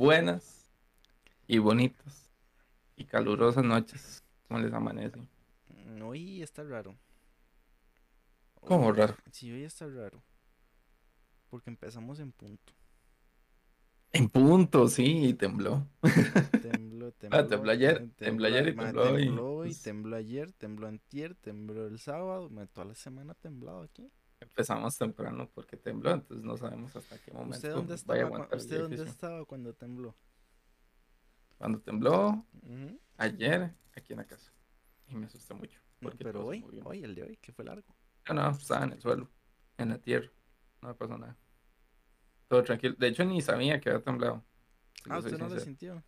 buenas y bonitas y calurosas noches. ¿Cómo les amanece? Mm, Hoy está raro. ¿Cómo raro? Sí, hoy está raro. Porque empezamos en punto. En punto, sí, y tembló. Tembló, tembló. Ah, tembló ayer, tembló ayer y tembló hoy, tembló hoy, pues. tembló ayer, tembló antier, tembló el sábado. Toda la semana ha temblado aquí. Empezamos temprano porque tembló, entonces no sabemos hasta qué momento ¿Usted dónde vaya a estaba, cua- aguantar el ¿usted dónde estaba cuando tembló? Cuando tembló ayer aquí en la casa. Y me asusté mucho. No, Porque pero hoy, hoy, el de hoy, que fue largo. No, no, estaba en el suelo, en la tierra. No me pasó nada. Todo tranquilo. De hecho, ni sabía que había temblado. si Ah, ¿usted no lo sintió?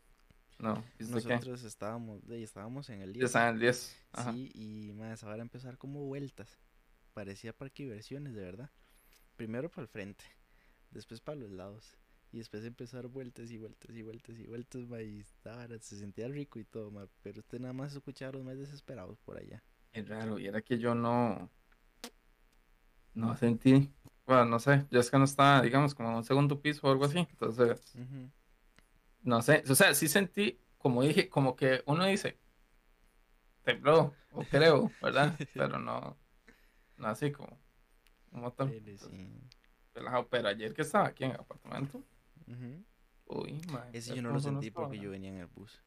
No. Nosotros estábamos, de, estábamos en el Ya 10. estaba en el 10. Ajá. Sí, y más ahora empezar como vueltas. Parecía parque de diversiones, de verdad. Primero para el frente, después para los lados. Y después empezó a dar vueltas y vueltas y vueltas y vueltas, ma, y estaba- se sentía rico y todo, ma, pero usted nada más escuchaba a los más desesperados por allá. Es raro, y era que yo no. No sentí. Bueno, no sé. Yo es que no estaba, digamos, como en un segundo piso o algo así. Entonces, no sé. O sea, sí sentí, como dije, como que uno dice, tembló, o creo, ¿verdad? Pero no. Así como. Montón. Pero sí. relajado. Pero ayer que estaba aquí en el apartamento. Uy, mae, Ese ¿sabes yo no lo sentí porque yo venía en el bus.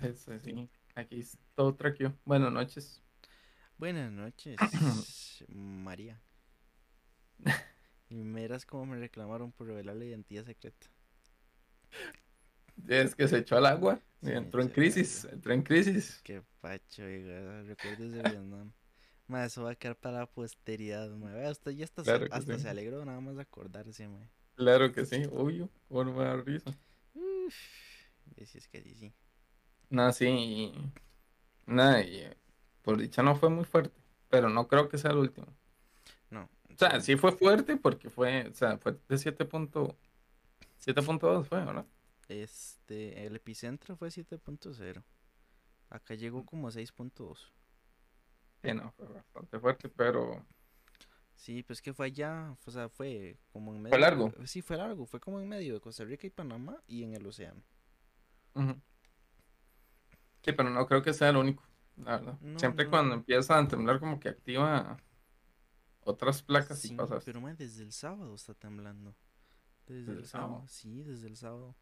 Ese sí. Aquí es todo tranquilo. Buenas noches. Buenas noches, María. Y miras cómo me reclamaron por revelar la identidad secreta. Es que se echó al agua y Sí, entró en crisis. Entró en crisis. Qué pacho, oiga, recuerdos de Vietnam. Ma, eso va a quedar para la posteridad, ma. Usted ya hasta, se- Claro hasta sí. se alegró nada más de acordarse, ma. Claro que sí, obvio. ¿Cómo no me da risa? Uf, si es que sí, sí. Nada, sí. Nada, y por dicha no fue muy fuerte. Pero no creo que sea el último. No. O sea, sí fue fuerte porque fue, o sea, fue de 7 punto- 7.2 fue, ¿verdad? Este, el epicentro fue 7.0. Acá Mm. llegó como 6.2. Sí, no, fue bastante fuerte, pero Sí, pues que fue allá, o sea, fue como en medio. ¿Fue largo? Sí, fue largo, fue como en medio de Costa Rica y Panamá y en el océano. Ujú. Sí, pero no creo que sea el único, la verdad. No, Siempre no. cuando empieza a temblar como que activa otras placas y Sí, pasa esto. pero ma, desde el sábado está temblando. Desde ¿Desde el el sábado, sábado? sí, desde el sábado.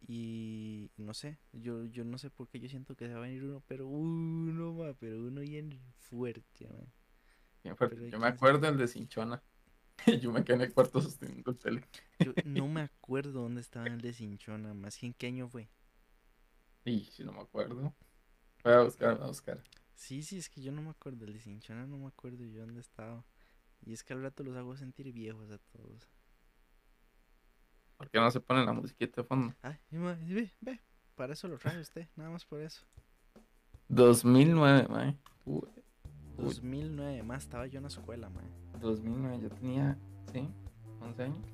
Y no sé, yo, yo no sé por qué yo siento que se va a venir uno, pero uno, ma, pero uno bien fuerte. Bien fuerte. pero Yo ¿quién me sabe? acuerdo el de Cinchona. Yo me quedé en el cuarto sosteniendo el tele. Yo no me acuerdo dónde estaba el de Cinchona, más que en qué año fue. Y si no me acuerdo. Voy a buscar, voy a buscar. Sí, sí, es que yo no me acuerdo, el de Cinchona no me acuerdo yo dónde estaba. Y es que al rato los hago sentir viejos a todos. ¿Por qué no se pone la musiquita de fondo? Ay, ma, ve, ve, para eso lo trae usted, nada más por eso. 2009, mae. Uy, Uy. 2009, más estaba yo en la escuela, man. 2009, yo tenía, sí, 11 años.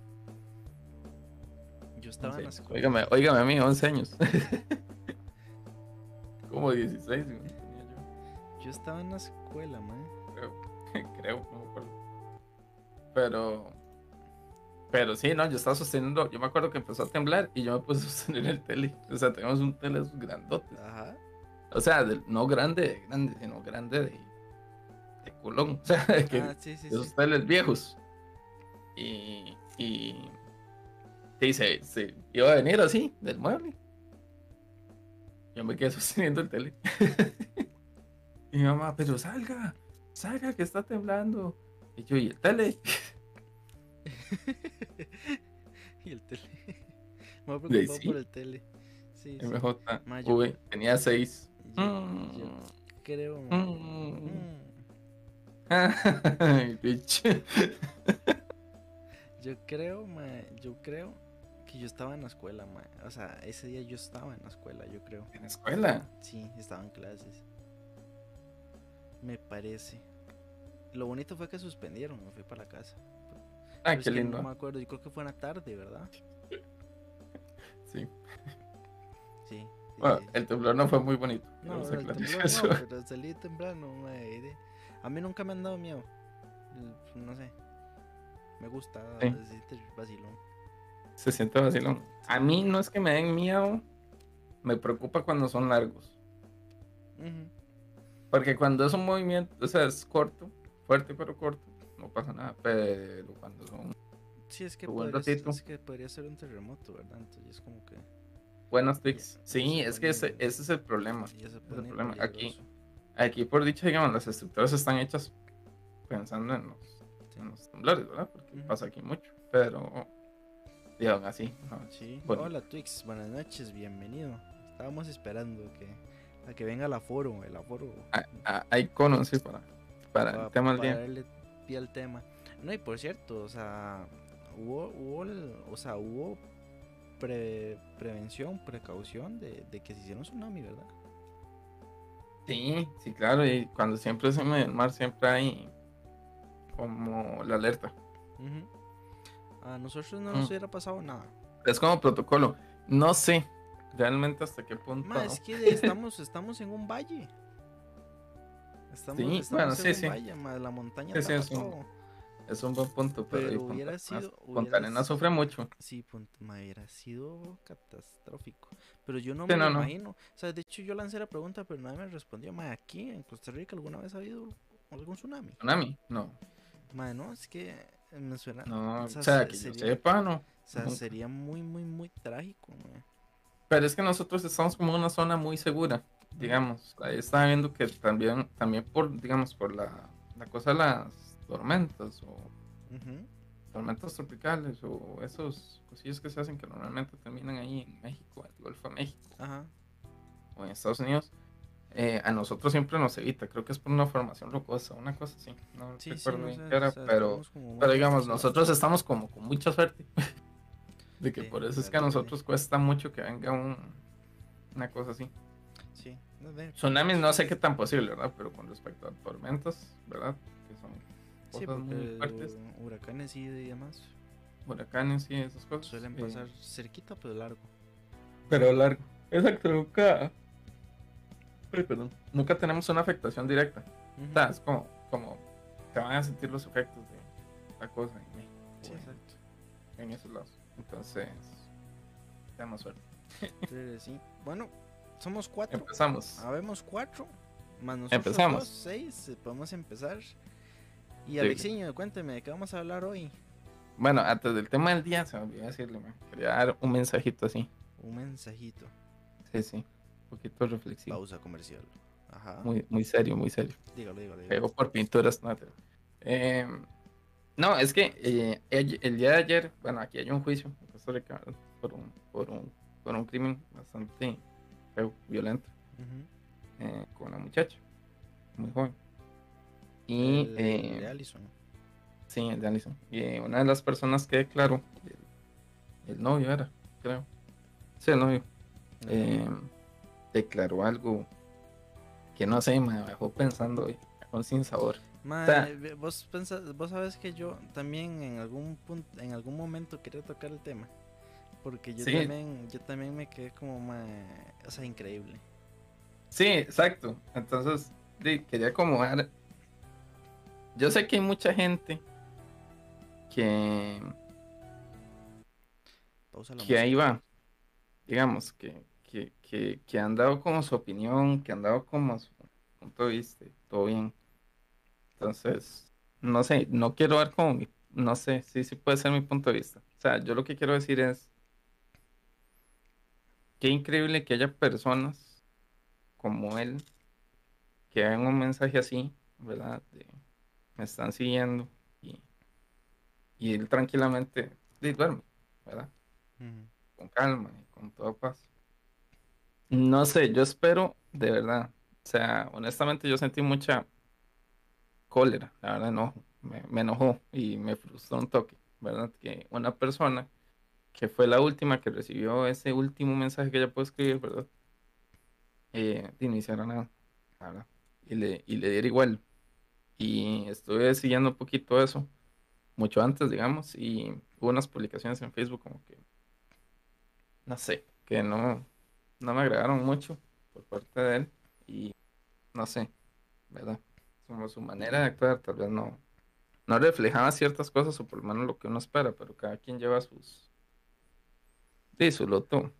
Yo estaba en la 11 escuela. Óigame, óigame a mí, 11 años. Como 16 güey, tenía yo. Yo estaba en la escuela, man. creo, creo, no me acuerdo. Pero, pero sí, no, yo estaba sosteniendo, yo me acuerdo que empezó a temblar y yo me puse a sostener el tele. O sea, tenemos un tele grandotes. Ajá. O sea, no grande de grande, sino grande de, de culón. O sea, de que, Ah, sí, sí, de esos sí. teles viejos. Y, y, y se, se iba a venir así, del mueble. Yo me quedé sosteniendo el tele. y mi mamá, pero salga, salga que está temblando. Y yo, ¿y el tele? Y el tele. Me voy preocupado sí. por el tele. Sí, sí. MJ, uy, tenía seis. Yo, Mm. yo creo. Mm. Mm. Ay, bitch. Yo creo, ma, yo creo que yo estaba en la escuela, ma. O sea, ese día yo estaba en la escuela, yo creo. En la escuela. Sí, estaba en clases. Me parece. Lo bonito fue que suspendieron, me fui para la casa. Ah, qué lindo. No me acuerdo, yo creo que fue en la tarde, ¿verdad? Sí. Sí. sí, Bueno, sí. el temblor no fue muy bonito. No, a el temblor eso. no, pero salí temprano, madre. A mí nunca me han dado miedo. El- No sé. Me gusta Sí. se siente vacilón. Se siente vacilón. A mí no es que me den miedo, me preocupa cuando son largos. Porque cuando es un movimiento, o sea, es corto, fuerte pero corto, no pasa nada. Pero cuando son Sí, es que, podría, ratito. es que podría ser un terremoto, ¿verdad? Entonces es como que buenos tweaks, Ya, sí, es que ese, ese es el problema. se el problema. Aquí-. Aquí, por dicho, digamos, las estructuras están hechas pensando en los, en los temblores, ¿verdad? Porque pasa aquí mucho. Pero, digamos así. ¿no? Sí. Bueno. Hola Twix, buenas noches, bienvenido. Estábamos esperando que a que venga el aforo, el aforo. Ah, ah, hay conos, sí, para, para pa- el tema del para día. darle pie al tema. No, y por cierto, o sea, hubo, hubo, el- o sea, hubo pre- prevención, precaución de, de que se hiciera un tsunami, ¿verdad? Sí, sí, claro. Y cuando siempre es en medio del mar, siempre hay como la alerta. A nosotros no nos Mm. hubiera pasado nada. Es como protocolo. No sé realmente hasta qué punto. Ma, es que estamos, estamos en un valle. Estamos, Sí, estamos bueno, en sí, sí. valle, ma, la montaña Sí, sí, es un- todo. Es un buen punto, pero, Pero Punta hubiera Arenas- sido- Punta sufre mucho. Sí, punto, ma, hubiera sido catastrófico. Pero yo no Sí, me no, lo no. imagino. O sea, de hecho yo lancé la pregunta, pero nadie me respondió. Ma, aquí en Costa Rica alguna vez ha habido algún tsunami. Tsunami, no. Ma, no, es que me suena. No, o o sea, sea, se- que yo sería- sepa, no. O sea, sería muy, muy, muy trágico, ma. Pero es que nosotros estamos como en una zona muy segura, digamos. Ahí estaba viendo que también, también por, digamos, por la, la cosa de las tormentas o tormentas tropicales o esos cosillos que se hacen que normalmente terminan ahí en México, en el Golfo de México o en Estados Unidos. eh, a nosotros siempre nos evita, creo que es por una formación rocosa, una cosa así, no Sí, sí, recuerdo no bien sé, qué era, o sea, pero, pero digamos, nosotros estamos como con mucha suerte de que Sí, por eso es que a sí. nosotros cuesta mucho que venga un, una cosa así. Sí, no sé. Tsunamis no sé qué tan posible, ¿verdad? Pero con respecto a tormentas, ¿verdad? Que son Sí, cosas muy porque fuertes, huracanes y demás huracanes y esas cosas. suelen pasar cerquita pero largo. pero largo. Exacto, nunca. Ay, perdón. Nunca tenemos una afectación directa. Ujú. O sea, es como, como te van a sentir los efectos de la cosa en México, Sí, exacto. en esos lados. Entonces, tenemos suerte. Entonces, sí. Bueno, somos cuatro. Empezamos. Habemos cuatro. Más nosotros Empezamos. dos, seis. eh, Podemos empezar. Y Sí. Alexiño, cuénteme, ¿de qué vamos a hablar hoy? Bueno, antes del tema del día, se me olvidó decirle, man, quería dar un mensajito así. Un mensajito. Sí, sí. Un poquito reflexivo. Pausa comercial. Ajá. Muy, muy serio, muy serio. Dígalo, dígalo. dígalo. Por pinturas. No, Eh, no, es que eh, el, el día de ayer, bueno, aquí hay un juicio en Costa Rica ¿verdad? por un, por un, por un crimen bastante feo, violento, eh, con una muchacha, muy joven. Y El eh, de Allison. sí, el de Allison. Y eh, una de las personas que declaró, el, el novio era, creo. Sí, el novio. eh, declaró algo que no sé, me dejó pensando y con sin sabor. O sea- vos pensás- vos sabes que yo también en algún punto, en algún momento quería tocar el tema. Porque yo Sí. también, yo también me quedé como ma, o sea, increíble. Sí, exacto. Entonces, quería acomodar. Yo sé que hay mucha gente que, Pausa la que música. ahí va. Digamos, que, que, que, que han dado como su opinión, que han dado como su punto de vista, todo bien. Entonces, no sé, no quiero dar como mi, no sé, sí, sí puede ser mi punto de vista. O sea, yo lo que quiero decir es, qué increíble que haya personas como él que hagan un mensaje así, ¿verdad? De, me están siguiendo y, y él tranquilamente duerme, ¿verdad? Con calma y con toda paz. No sé, yo espero, de verdad. O sea, honestamente yo sentí mucha cólera, la verdad enojo. Me, me enojó y me frustró un toque, ¿verdad? Que una persona que fue la última que recibió ese último mensaje que ella pudo escribir, ¿verdad? Eh, nada, la verdad. Y le, y le diera igual. Y estuve siguiendo un poquito eso, mucho antes, digamos, y hubo unas publicaciones en Facebook como que, no sé, que no, no me agradaron mucho por parte de él. Y no sé, ¿verdad? Como su manera de actuar tal vez no, no reflejaba ciertas cosas o por lo menos lo que uno espera, pero cada quien lleva sus luto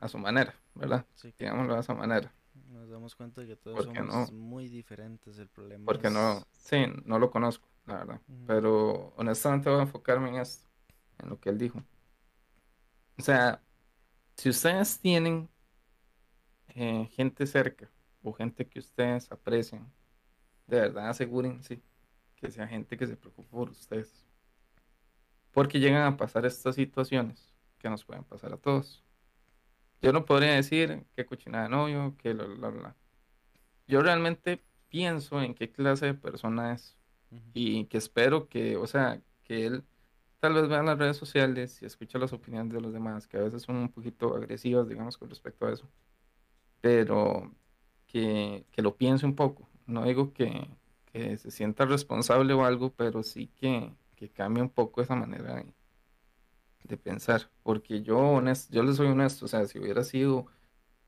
a su manera, ¿verdad? Sí, Digámoslo de esa manera. nos damos cuenta de que todos ¿Por qué somos no? muy diferentes. El problema Porque es- no, sí, no lo conozco, la verdad. Pero honestamente voy a enfocarme en esto, en lo que él dijo. O sea, si ustedes tienen eh, gente cerca o gente que ustedes aprecian, de verdad asegúrense que sea gente que se preocupe por ustedes. Porque llegan a pasar estas situaciones que nos pueden pasar a todos. Yo no podría decir qué cochinada de novio, que la, la, la. Yo realmente pienso en qué clase de persona es Ujú. y que espero que, o sea, que él tal vez vea las redes sociales y escuche las opiniones de los demás, que a veces son un poquito agresivas, digamos, con respecto a eso, pero que, que lo piense un poco. No digo que, que se sienta responsable o algo, pero sí que, que cambie un poco esa manera de, de pensar, porque yo, honest, yo les soy honesto, o sea, si hubiera sido,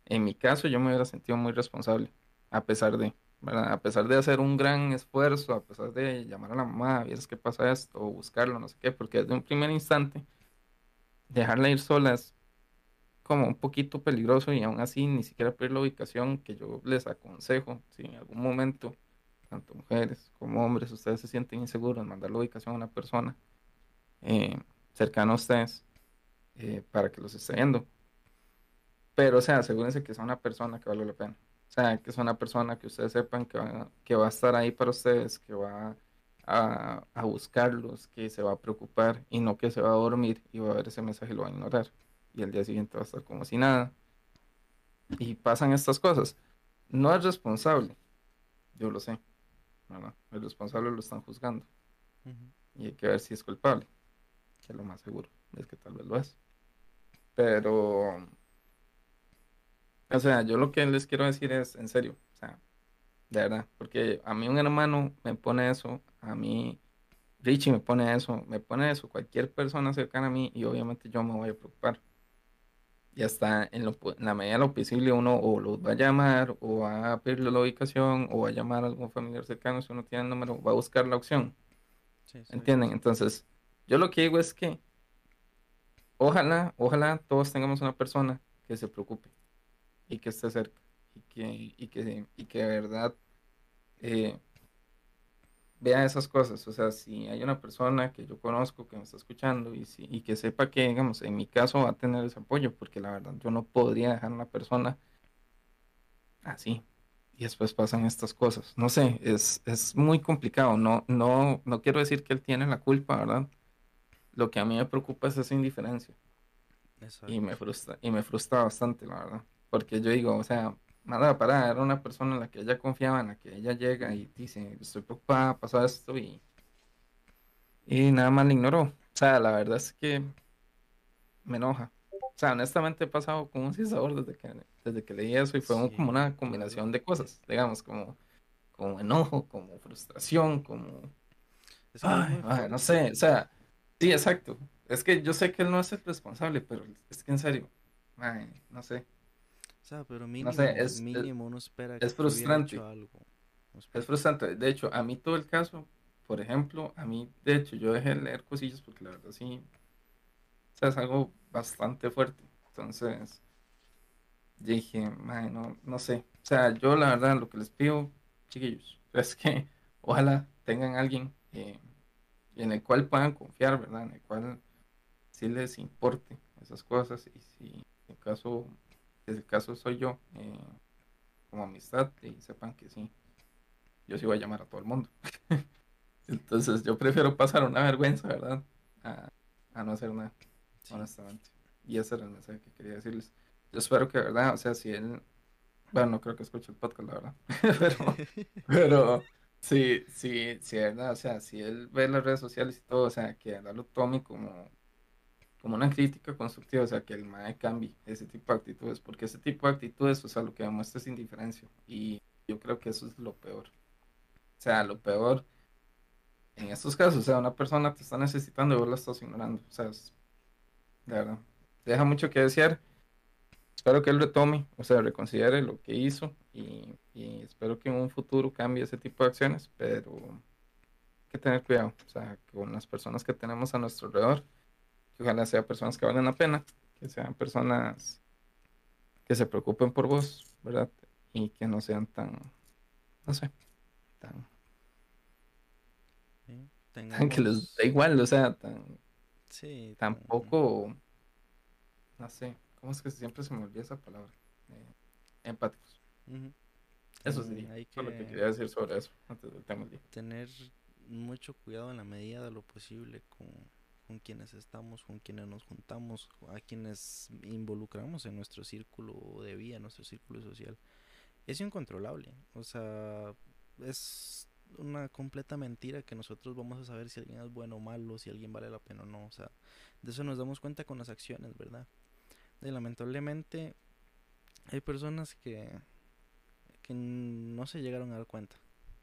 en mi caso, yo me hubiera sentido muy responsable, a pesar de, ¿verdad? A pesar de hacer un gran esfuerzo, a pesar de llamar a la mamá, vieras qué pasa esto, o buscarlo, no sé qué, porque desde un primer instante, dejarla ir sola es como un poquito peligroso y aún así ni siquiera pedir la ubicación que yo les aconsejo, si en algún momento, tanto mujeres como hombres, ustedes se sienten inseguros, mandar la ubicación a una persona eh, cercana a ustedes eh, para que los esté viendo. Pero, o sea, asegúrense que sea una persona que vale la pena. O sea, que es una persona que ustedes sepan que va, que va a estar ahí para ustedes, que va a, a buscarlos, que se va a preocupar y no que se va a dormir y va a ver ese mensaje y lo va a ignorar. Y el día siguiente va a estar como si nada. Y pasan estas cosas. No es responsable, yo lo sé. ¿verdad? El responsable lo están juzgando y hay que ver si es culpable, que lo más seguro es que tal vez lo es. Pero, o sea, yo lo que les quiero decir es, en serio, o sea, de verdad, porque a mí un hermano me pone eso, a mí Richie me pone eso, me pone eso, cualquier persona cercana a mí y obviamente yo me voy a preocupar. Y hasta en, lo en la medida de lo posible uno o los va a llamar o va a pedirle la ubicación o va a llamar a algún familiar cercano si uno tiene el número, va a buscar la opción. Sí, sí. ¿Entienden? Entonces, yo lo que digo es que ojalá, ojalá todos tengamos una persona que se preocupe y que esté cerca y que, y que, y que de verdad eh, vea esas cosas. O sea, si hay una persona que yo conozco que me está escuchando y, si, y que sepa que, digamos, en mi caso va a tener ese apoyo, porque la verdad yo no podría dejar a una persona así. Y después pasan estas cosas. No sé, es, es muy complicado. No, no, no quiero decir que él tiene la culpa, ¿verdad? Lo que a mí me preocupa es esa indiferencia. Exacto. Y me frustra, y me frustra bastante, la verdad. Porque yo digo, o sea, nada, para, era una persona en la que ella confiaba, en la que ella llega y dice, estoy preocupada, pasa esto y, y nada más le ignoró. O sea, la verdad es que me enoja. O sea, honestamente he pasado como un sabor desde que, desde que leí eso y fue Sí, como una combinación de cosas, digamos, como, como enojo, como frustración, como... Es que Ay, mae, no sé, o sea, sí, exacto. Es que yo sé que él no es el responsable, pero es que en serio, mae, no sé. O sea, pero mínimo, sé, es- es- mínimo uno espera es que hubiera frustrante. hecho algo. Es frustrante. De hecho, a mí todo el caso, por ejemplo, a mí, de hecho, yo dejé de leer cosillas porque la verdad sí, o sea, es algo bastante fuerte. Entonces, dije, "Mae, no, no sé. O sea, yo la verdad lo que les pido, chiquillos, es que ojalá tengan alguien eh, en el cual puedan confiar, ¿verdad? En el cual sí les importe esas cosas y si en el caso, si el caso soy yo, eh, como amistad, y sepan que sí, yo sí voy a llamar a todo el mundo. Entonces yo prefiero pasar una vergüenza, ¿verdad? A, a no hacer nada, Sí. honestamente. Y ese era el mensaje que quería decirles. Yo espero que, ¿verdad? O sea, si él, bueno, no creo que escuche el podcast, la verdad. Pero, pero sí, sí, sí, ¿verdad? O sea, si él ve las redes sociales y todo, o sea, que verdad lo tome como, como una crítica constructiva, o sea, que el MAE cambie ese tipo de actitudes, porque ese tipo de actitudes, o sea, lo que demuestra es indiferencia. Y yo creo que eso es lo peor. O sea, lo peor en estos casos, o sea, una persona te está necesitando y vos la estás ignorando. O sea, de verdad, deja mucho que desear. Espero que él retome, o sea, reconsidere lo que hizo y, y espero que en un futuro cambie ese tipo de acciones, pero hay que tener cuidado, o sea, con las personas que tenemos a nuestro alrededor, que ojalá sean personas que valen la pena que sean personas que se preocupen por vos, ¿verdad? Y que no sean tan, no sé, tan, Sí, tan que les da igual, o sea, tan, Sí, tampoco, no sé, ¿cómo es que siempre se me olvida esa palabra? Eh, empáticos. Eso Ten- sería Hay lo que que quería decir sobre eso antes del tema del día. tener mucho cuidado en la medida de lo posible con, con quienes estamos, con quienes nos juntamos, a quienes involucramos en nuestro círculo de vida, en nuestro círculo social. Es incontrolable, o sea, es una completa mentira que nosotros vamos a saber si alguien es bueno o malo, si alguien vale la pena o no, o sea, de eso nos damos cuenta con las acciones, ¿verdad? Y lamentablemente hay personas que, que no se llegaron a dar cuenta,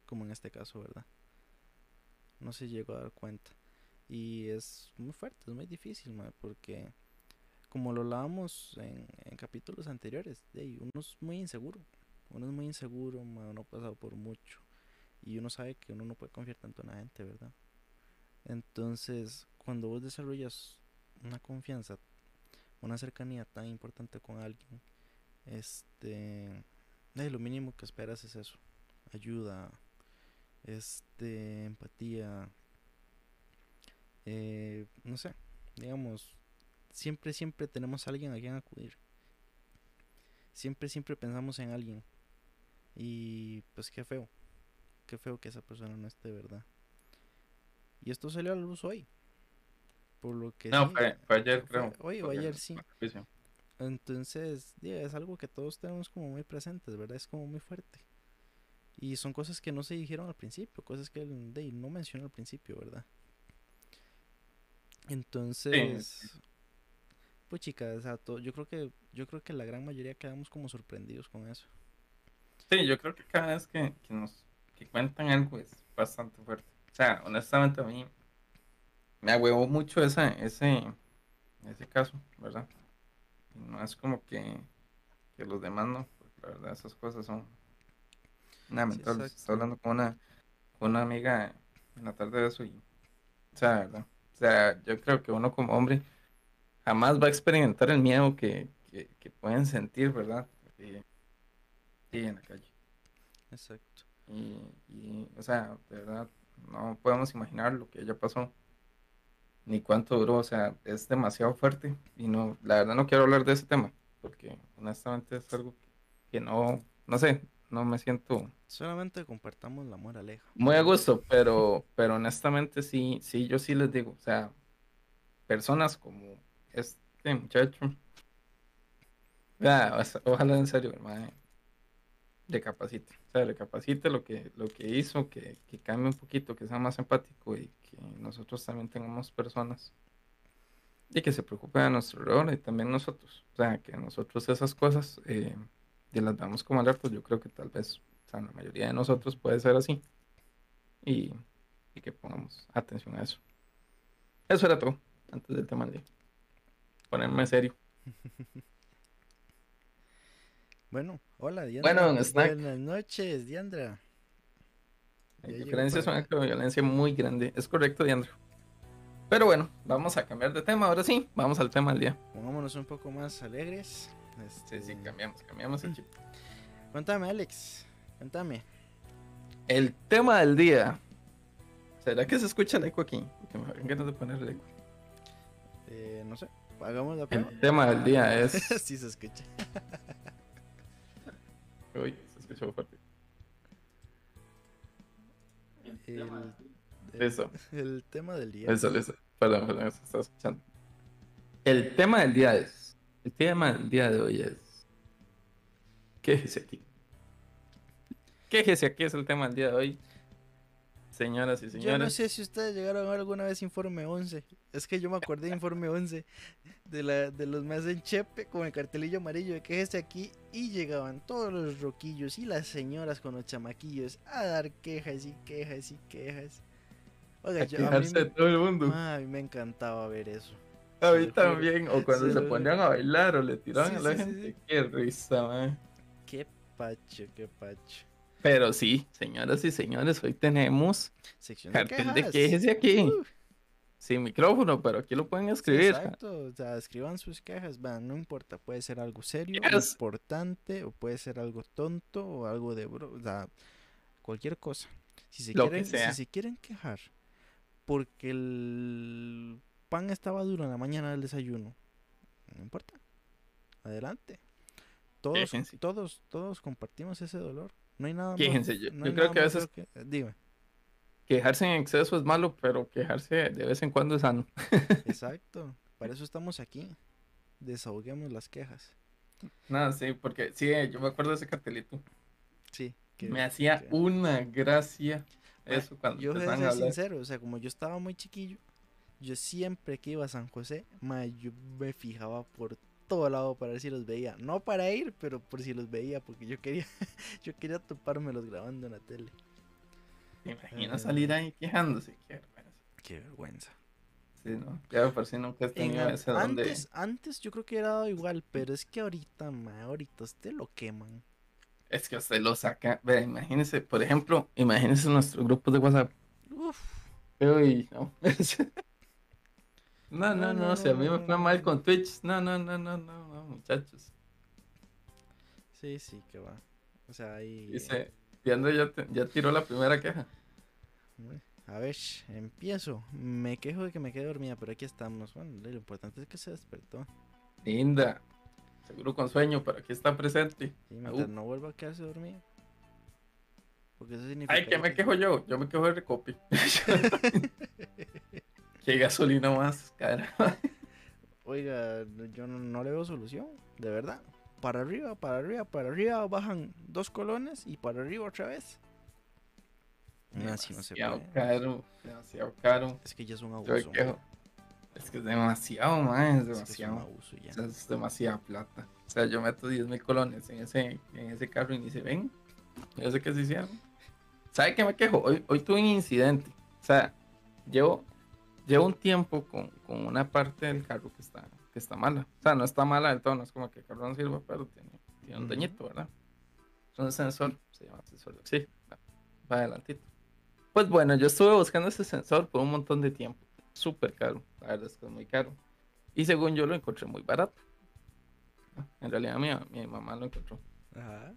como en este caso, ¿verdad? No se llegó a dar cuenta. Y es muy fuerte, es muy difícil, porque como lo hablábamos en, en capítulos anteriores, ahí, uno es muy inseguro. Uno es muy inseguro, mae, uno ha pasado por mucho. Y uno sabe que uno no puede confiar tanto en la gente, ¿verdad? Entonces, cuando vos desarrollas una confianza, una cercanía tan importante con alguien, este, eh, lo mínimo que esperas es eso, ayuda, este, empatía, eh, no sé, digamos, siempre, siempre tenemos a alguien a quien acudir. Siempre, siempre pensamos en alguien. Y pues qué feo, qué feo que esa persona no esté, ¿verdad? Y esto salió a la luz hoy. Por lo que No, sí, fue, fue ayer, creo. hoy o ayer, sí. Entonces, es algo que todos tenemos como muy presentes, ¿verdad? Es como muy fuerte. Y son cosas que no se dijeron al principio, cosas que el Dave no mencionó al principio, ¿verdad? Entonces, pues chicas, o sea, to- yo creo que yo creo que la gran mayoría quedamos como sorprendidos con eso. Sí, yo creo que cada vez que, que nos que cuentan algo es bastante fuerte. O sea, honestamente a mí me agüevó mucho esa, ese, ese caso, ¿verdad? Y no es como que, que los demás no, porque la verdad esas cosas son lamentables. exacto. Estaba hablando con una, con una amiga en la tarde de eso y, o sea, ¿verdad? O sea, yo creo que uno como hombre jamás va a experimentar el miedo que, que, que pueden sentir, ¿verdad? Y, y en la calle. Exacto. Y, y, o sea, de verdad, no podemos imaginar lo que ella pasó, ni cuánto duró, o sea, es demasiado fuerte. Y no, la verdad no quiero hablar de ese tema, porque honestamente es algo que no, no sé, no me siento Solamente compartamos la moraleja. muy a gusto, pero, pero honestamente sí, sí, yo sí les digo, o sea, personas como este muchacho, sea, ojalá en serio, hermano, recapacite, o sea, recapacite lo que, lo que hizo, que, que cambie un poquito, que sea más empático y que nosotros también tengamos personas y que se preocupen de nuestro error y también nosotros, o sea, que nosotros esas cosas eh, y las damos como alertas, yo creo que tal vez, o sea, la mayoría de nosotros puede ser así y, y que pongamos atención a eso. Eso era todo, antes del tema de ponerme serio. Bueno, hola Diandra. Bueno, snack. Buenas noches, Diandra. Ya Hay llegó diferencias para acto de violencia muy grande. Es correcto, Diandro. Pero bueno, vamos a cambiar de tema. Ahora sí, vamos al tema del día. Pongámonos un poco más alegres. Sí, sí, Este, cambiamos, cambiamos el chip. Cuéntame, Alex. Cuéntame. El tema del día. ¿Será que se escucha el eco aquí? Porque me de poner el eco. Eh, no sé. Hagamos la prueba. El tema del día es. sí se escucha. Uy, se escuchó fuerte. El, el- Listo. el tema del día. Eso, listo. Perdón, perdón, se está escuchando. El tema del día es. El tema del día de hoy es. Quéjese aquí. Quéjese aquí es el tema del día de hoy. Señoras y Yo señores. no sé si ustedes llegaron a ver alguna vez Informe 11. Es que yo me acordé de Informe 11. De, la, de los más en Chepe con el cartelillo amarillo de quéjese aquí. Y llegaban todos los roquillos y las señoras con los chamaquillos a dar quejas y quejas y quejas. Oiga, A yo, a mí, me- todo el mundo. ah, a mí me encantaba ver eso. A mí también. O cuando Se ponían a bailar o le tiraban Sí, a la sí, gente. sí. Qué risa, man. Qué pacho, qué pacho. Pero sí, señoras y señores, hoy tenemos Sección de cartel de quejas. aquí. Uh, sin micrófono, pero aquí lo pueden escribir. Exacto, o sea, escriban sus quejas, vean, no importa, puede ser algo serio, Yes. importante, o puede ser algo tonto, o algo de bro, o sea, cualquier cosa. Si se Lo que quieren, si se quieren quejar porque el pan estaba duro en la mañana del desayuno, no importa, adelante. Todos, Quéjense. todos, todos compartimos ese dolor. No hay nada más, yo- no yo creo que a más veces- que- dime. Quejarse en exceso es malo, pero quejarse de vez en cuando es sano. Exacto, para eso estamos aquí. Desahoguemos las quejas. Nada, sí, porque sí, yo me acuerdo de ese cartelito. Sí. que- Me hacía que- una gracia Ma, eso cuando Yo voy a ser sincero, o sea, como yo estaba muy chiquillo, yo siempre que iba a San José, ma, yo me fijaba por todo lado para ver si los veía. No para ir, pero por si los veía, porque yo quería, yo quería topármelos grabando en la tele. ¿Te imaginas Ah. salir ahí quejándose? Qué vergüenza. Qué vergüenza. Sí, no. Ya por si nunca tenido an- ese donde. antes, antes yo creo que era dado igual, pero es que ahorita, ma, ahorita usted lo queman. Es que usted lo saca. Vea, imagínese, por ejemplo, imagínese nuestro grupo de WhatsApp. Uf, Uy, no. No, no, No, si a mí me fue mal con Twitch. No, no, no, no, no, no, muchachos. sí, sí, que va. O sea, ahí... Dice, Diandra ya, te- ya tiró la primera queja. A ver, empiezo. Me quejo de que me quedé dormida, pero aquí estamos. Bueno, lo importante es que se despertó. Linda. Seguro con sueño, pero aquí está presente. Sí, mientras no vuelva a quedarse dormido. Porque eso significa. Ay, ¿qué me quejo yo? Yo me quejo de recopy. Qué gasolina más cara. Oiga, yo no, no le veo solución, de verdad. Para arriba, para arriba, para arriba, bajan dos colones y para arriba otra vez. No, así no se demasiado puede. caro. Demasiado caro. Es que ya es un abuso. Es que es demasiado, man. Es Es que es un demasiado. abuso ya. O sea, es demasiada plata. O sea, yo meto 10 mil colones en ese, en ese carro y ni se ven. Yo sé qué se hicieron. ¿Sabe qué me quejo? Hoy, hoy tuve un incidente. O sea, llevo, llevo un tiempo con, con una parte del carro que está, que está mala. O sea, no está mala del todo, no es como que el carro no sirva, pero tiene, tiene un dañito, ¿verdad? Es un sensor, se llama sensor de oxígeno. Va, va adelantito. Pues bueno, yo estuve buscando ese sensor por un montón de tiempo. Súper caro, la verdad es que es muy caro. Y según yo lo encontré muy barato. En realidad mi, mi mamá lo encontró. Ajá.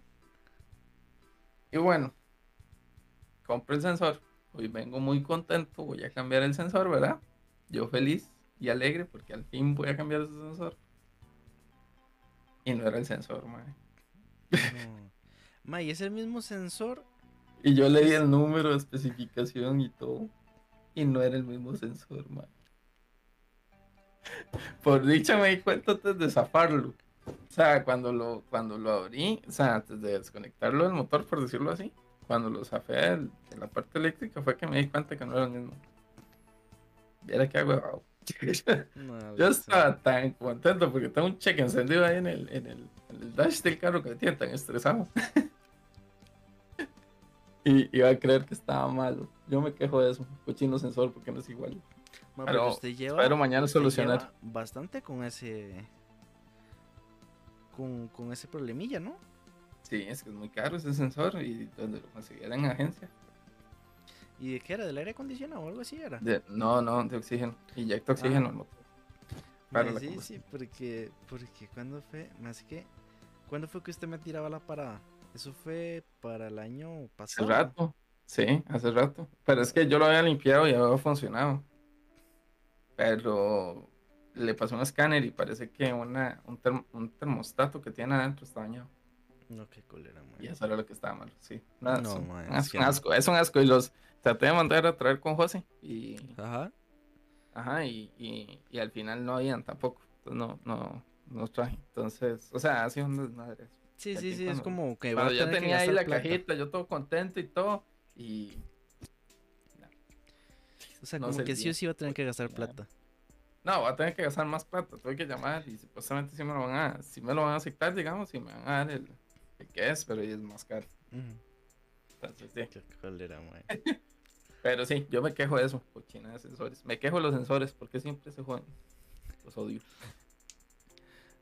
Y bueno, compré el sensor. Hoy vengo muy contento, voy a cambiar el sensor, ¿verdad? Yo feliz y alegre porque al fin voy a cambiar ese sensor. Y no era el sensor, mae. No. Ma, y es el mismo sensor. Y yo leí el número especificación y todo. Y no era el mismo sensor, mae. Por dicha me di cuenta antes de zafarlo. O sea, cuando lo, cuando lo abrí, o sea, antes de desconectarlo del motor, por decirlo así, cuando lo zafé de la parte eléctrica fue que me di cuenta que no era el mismo. Viera que hago. No, Yo estaba tan contento porque tengo un cheque encendido ahí en el, en el, en el dash del carro que me tiene tan estresado. y iba a creer que estaba malo. Yo me quejo de eso, cochino sensor, porque no es igual. ma, pero pero usted lleva. Espero mañana usted solucionar. lleva Bastante con ese. Con, con ese problemilla, ¿no? Sí, es que es muy caro ese sensor y donde lo consiguiera en agencia. ¿Y de qué era? ¿Del aire acondicionado o algo así era? De- no, no, de oxígeno. Inyecta oxígeno Ah. al motor. Para Ma, la sí, sí, porque, porque cuando fue, más que, ¿cuándo fue que usted me tiraba la parada? Eso fue para el año Hace pasado. rato. Sí, hace rato. Pero es que yo lo había limpiado y había funcionado. Pero le pasó un escáner y parece que una, un, term- un termostato que tiene adentro está dañado. No, qué cólera, man. Y eso era lo que estaba mal. Sí. Nada, No, es un, ma, un es un asco, Es un asco. Y los traté de mandar a traer con José. Y, Ajá. ajá, y, y, y al final no habían tampoco. Entonces no, no, no los traje. Entonces, o sea, ha sido un desmadre. Sí, sí, sí, es como que va a Cuando que tenía ahí la plata. cajita, yo todo contento y todo. Y O sea, no como que sí o sí va a tener que gastar plata. No, va a tener que gastar más plata. Tuve que llamar y supuestamente sí me lo van a, sí me lo van a aceptar, digamos, y me van a dar el que es, pero es más caro. Ujú. Entonces, sí. Qué cólera. Pero sí, yo me quejo de eso, cochina de sensores. Me quejo de los sensores, porque siempre se joden. Los odio.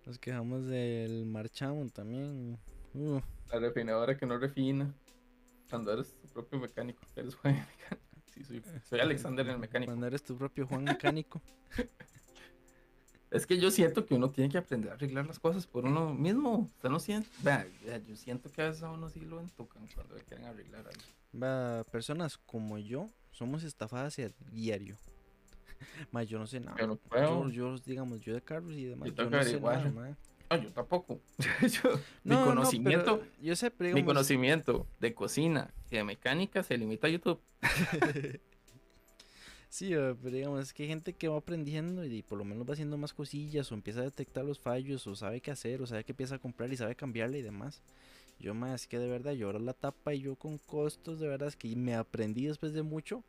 Nos quejamos del Marchamo también. Uh, La refinadora que no refina. Cuando eres tu propio mecánico, eres buen mecánico. sí, soy, soy Alexander el mecánico. Cuando eres tu propio Juan mecánico. Es que yo siento que uno tiene que aprender a arreglar las cosas por uno mismo. Usted no siente. Yo siento que a veces a uno sí lo entocan cuando le quieren arreglar algo. Personas como yo somos estafadas a diario. Ma, yo no sé nada. Yo no Yo, yo, digamos, yo de carros y demás, Yo yo, no sé nada. No, yo tampoco. Yo- mi No, no, conocimiento, pero yo sé, pero mi digamos, conocimiento de cocina y de mecánica se limita a YouTube. Sí, eh, pero digamos, es que hay gente que va aprendiendo y por lo menos va haciendo más cosillas o empieza a detectar los fallos o sabe qué hacer o sabe qué empieza a comprar y sabe cambiarle y demás. Yo más es que de verdad yo ahora la tapa y yo con costos de verdad es que me aprendí después de mucho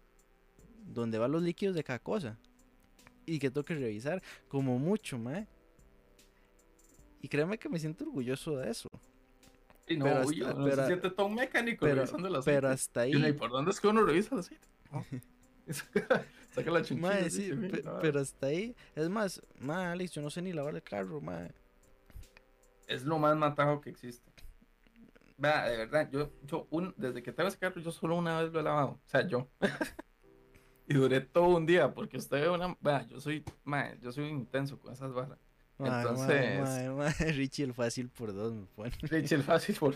dónde van los líquidos de cada cosa y que tengo que revisar como mucho, mae. Y créeme que me siento orgulloso de eso. Y no, Pero uy, hasta- uno pero- se siente todo un mecánico Pero, revisando el aceite. pero hasta ahí. Y uno, ¿y por dónde es que uno revisa el aceite? Saca, la chinchilla. Así, sí, pe- no. pero hasta ahí. Es más, mae, Alex, yo no sé ni lavar el carro, mae. Es lo más matado que existe. Vea, de verdad, yo, yo un, desde que tengo ese carro, yo solo una vez lo he lavado. O sea, yo. y duré todo un día, porque usted ve una. Vea, yo soy. Mae, yo soy intenso con esas mae, Entonces- mae, mae, Richie el fácil por dos me pone. Rachel fácil por.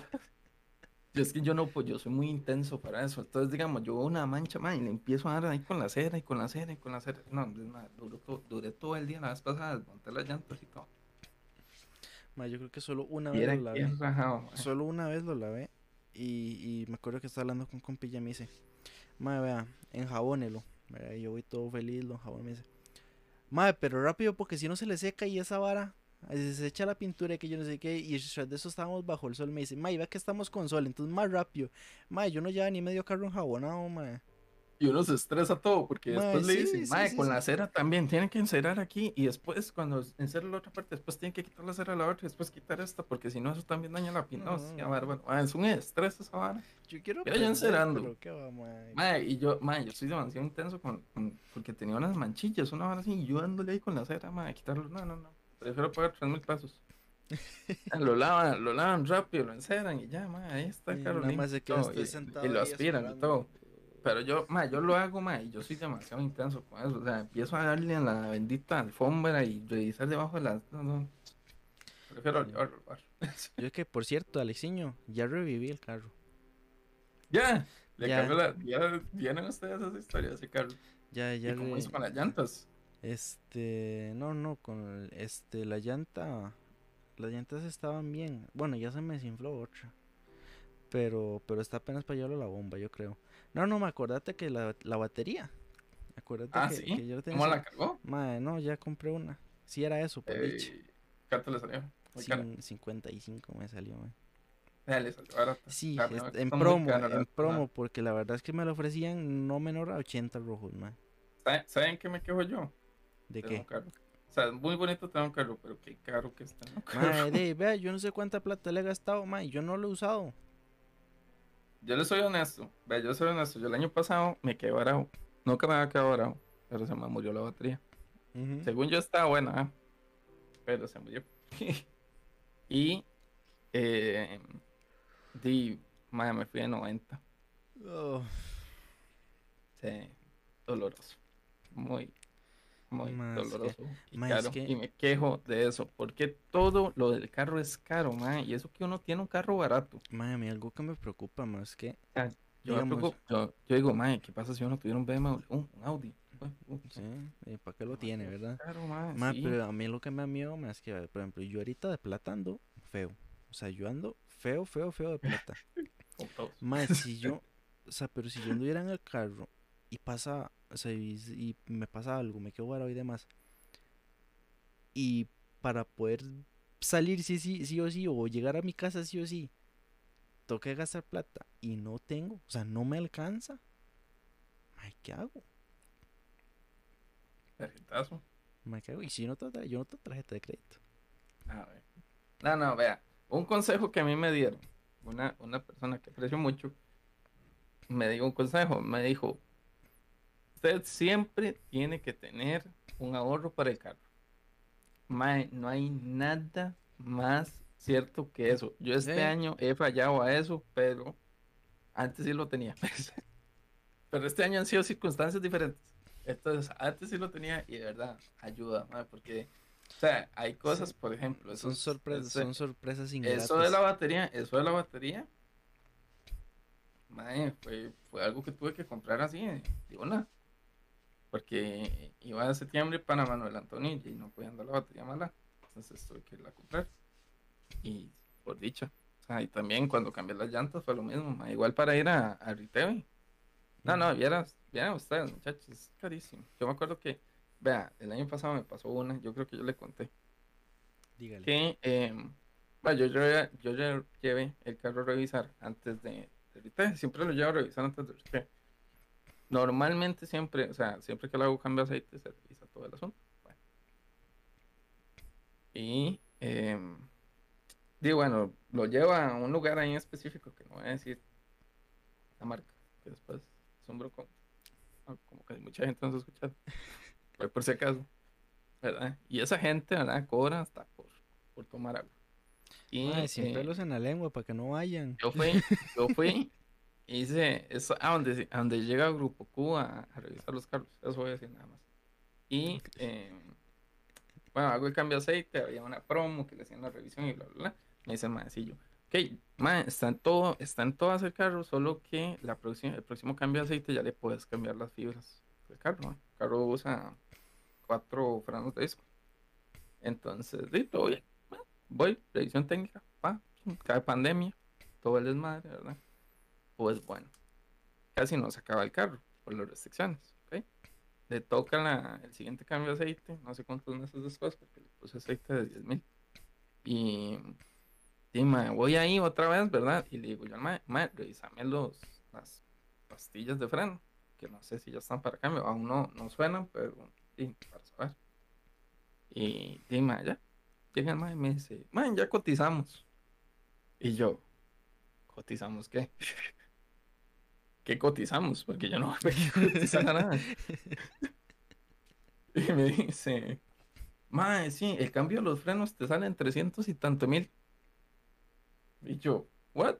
Yo es que yo no, pues yo soy muy intenso para eso. Entonces, digamos, yo una mancha, mae, y le empiezo a dar ahí con la cera y con la cera y con la cera. No, más, duró todo- duré todo el día la vez pasada, desmonté las llantas y todo. Mae, yo creo que solo una vez lo lavé. rajado. Solo una vez lo lavé. Y, y me acuerdo que estaba hablando con compilla y me dice, mae, vea, enjabónelo. yo voy todo feliz, lo enjabono y me dice, mae, pero rápido porque si no se le seca y esa vara, se echa la pintura y que yo no sé qué. Y tras de eso estábamos bajo el sol. Me dice, mae, vea que estamos con sol, entonces más rápido. Mae, yo no llevaba ni medio carro enjabonado, mae. Y uno se estresa todo porque después le dicen, sí, mae, sí, con la cera también, tienen que encerar aquí y después cuando encera la otra parte, después tienen que quitar la cera a la otra y después quitar esta porque si no eso también daña la pintura. No, bárbaro. Es un estrés esa vara. Yo quiero Mira, yo encerando. pero va. Mae, y yo, mae, yo soy demasiado intenso con, con- porque tenía unas manchillas, una vara así, y yo dándole ahí con la cera, mae, a quitarlo. No, no, no. Prefiero pagar tres mil pesos. Lo lavan, lo lavan rápido, lo enceran y ya, mae, ahí está, Y caro. nada más se todo, y- sentado Y lo aspiran y todo. Pero yo, ma, yo lo hago, ma, y yo soy demasiado intenso con eso. O sea, empiezo a darle a la bendita alfombra y revisar debajo de las. No, no. Prefiero llevarlo. Yo es que, por cierto, Alexiño, ya reviví el carro. ya, le Ya. cambió la. Ya vienen ustedes esas historias, ese carro. Ya, ya ¿Y cómo hizo con las llantas? Este, no, no, con el- este, la llanta, las llantas estaban bien. Bueno, ya se me desinfló otra. Pero, pero está apenas para llevarlo a la bomba, yo creo. No, no, me acordate que la, la batería. Acuérdate Ah, que, sí. que yo tenía ¿Cómo la cargó? Mae, no, ya compré una. Sí era eso, por dicho. Eh, ¿Cuánto le salió? Cin- 55 me salió, mae. Ya, le salió barata. Sí, en promo, en promo, porque la verdad es que me lo ofrecían no menor a 80 rojos, mae. ¿Saben- ¿Saben qué me quejo yo? ¿De qué? O sea, muy bonito tener un carro, pero qué caro que está. Mae, de, vea, yo no sé cuánta plata le he gastado, mae, yo no lo he usado. Yo le soy honesto, vea, yo soy honesto. Yo el año pasado me quedé varado. Nunca me había quedado varado, pero se me murió la batería. Según yo estaba buena, ¿eh? pero se murió. y eh, di, madre, me fui de 90. Oh, Sí, doloroso. Muy, muy que- doloroso y ma, es caro. que- Y me quejo de eso, porque todo lo del carro es caro, y eso que uno tiene un carro barato. mí algo que me preocupa más que, Yo, me Digamos- preocupo- yo, yo digo, ma, ¿qué pasa si uno tuviera un BMW, un, Audi? Sí, ¿para qué lo tiene, verdad? Sí. pero a mí lo que me da miedo es que, por ejemplo, yo ahorita de plata ando feo. O sea, yo ando feo, feo, feo de plata. Mae, si yo, o sea, pero si yo anduviera en el carro y pasa, o sea, y, y me pasa algo, me quedo varado y demás. Y para poder salir sí, sí, sí o sí, o llegar a mi casa sí o sí, que gastar plata y no tengo, o sea, no me alcanza. Mae, ¿qué hago? Tarjetazo. Mae, ¿qué hago? Y si no tar- yo no tengo tarjeta de crédito. A ver. No, no, vea. Un consejo que a mí me dieron, una, una persona que aprecio mucho, me dio un consejo. Me dijo: Usted siempre tiene que tener un ahorro para el carro. Mae, no hay nada más cierto que eso. Yo este Sí. año he fallado a eso, pero antes sí lo tenía. pero este año han sido circunstancias diferentes. Entonces, antes sí lo tenía y de verdad ayuda, mae, porque, o sea, hay cosas, por ejemplo, Son, sorpresas ese- son sorpresas ingratas. eso de la batería, eso de la batería, fue, fue algo que tuve que comprar así, de una. Porque iba a septiembre para Manuel Antonio y no podía andar la batería mala. Entonces tuve que irla a comprar. Y por dicha. O sea, y también cuando cambié las llantas fue lo mismo, igual para ir a, a Riteo. No, no, vieras, vieran ustedes, muchachos, es carísimo. Yo me acuerdo que, vea, el año pasado me pasó una, yo creo que yo le conté Dígale. que em, bueno, yo, llevé, yo lle- llevé el carro a revisar antes de, de retail, siempre lo llevo a revisar antes de retail. Normalmente siempre, o sea, siempre que le hago cambio de aceite se revisa todo el asunto. Bueno. Y digo, bueno, lo lleva a un lugar ahí en específico que no voy a decir la marca, que después es un broco. Ah, Como que mucha gente no se escucha. Pero por si acaso. ¿Verdad? Y esa gente, ¿verdad? Cobra hasta por, por tomar agua. Y Mae, sin eh, pelos en la lengua para que no vayan. yo fui, yo fui, hice eso, a donde, a donde llega Grupo Q a, a revisar los carros, eso voy a decir nada más. Y, eh, bueno, hago el cambio de aceite, había una promo que le hacían la revisión y bla, bla, bla. Me dice el maecillo, ok, mae, está en todo, está en todas el carro, solo que la próxima, el próximo cambio de aceite ya le puedes cambiar las fibras del carro, ¿no? El carro usa cuatro frenos de disco. Entonces, sí, todo bien. Bueno, voy, revisión técnica, pa, cae pandemia, todo el desmadre, ¿verdad? Pues bueno, casi no se acaba el carro por las restricciones, ¿ok? Le toca el siguiente cambio de aceite, no sé cuántos meses después, porque le puse aceite de 10 mil. Y, y mae, voy ahí otra vez, ¿verdad? Y le digo yo al mae, mae, revísame los, las pastillas de freno, que no sé si ya están para cambio, aún no, no suenan, pero sí, para saber. Y dime, ya. Llega el mae y me dice, man, ya cotizamos. Y yo, ¿cotizamos qué? ¿Qué cotizamos? Porque yo no voy a cotizar nada. Y me dice, mae, sí, el cambio de los frenos te sale en 300 y tanto mil. Y yo, ¿what?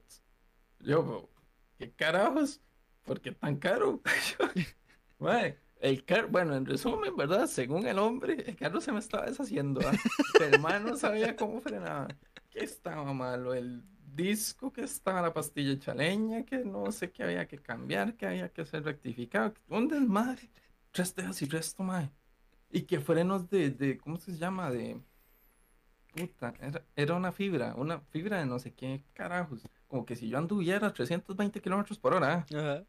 Yo, ¿qué carajos? ¿Por qué tan caro? Mae, el carro, bueno, en resumen, ¿verdad? Según el hombre, el carro se me estaba deshaciendo. ¿ah? El man no sabía cómo frenaba. ¿Qué estaba malo? El disco, que estaba la pastilla chaleña, que no sé qué había que cambiar, que había que hacer rectificado. Un desmadre. Tres dejas y resto, mae. Y que frenos de, de, ¿cómo se llama? De. Puta, era, era una fibra, una fibra de no sé qué carajos. Como que si yo anduviera a 320 kilómetros por hora, Ajá.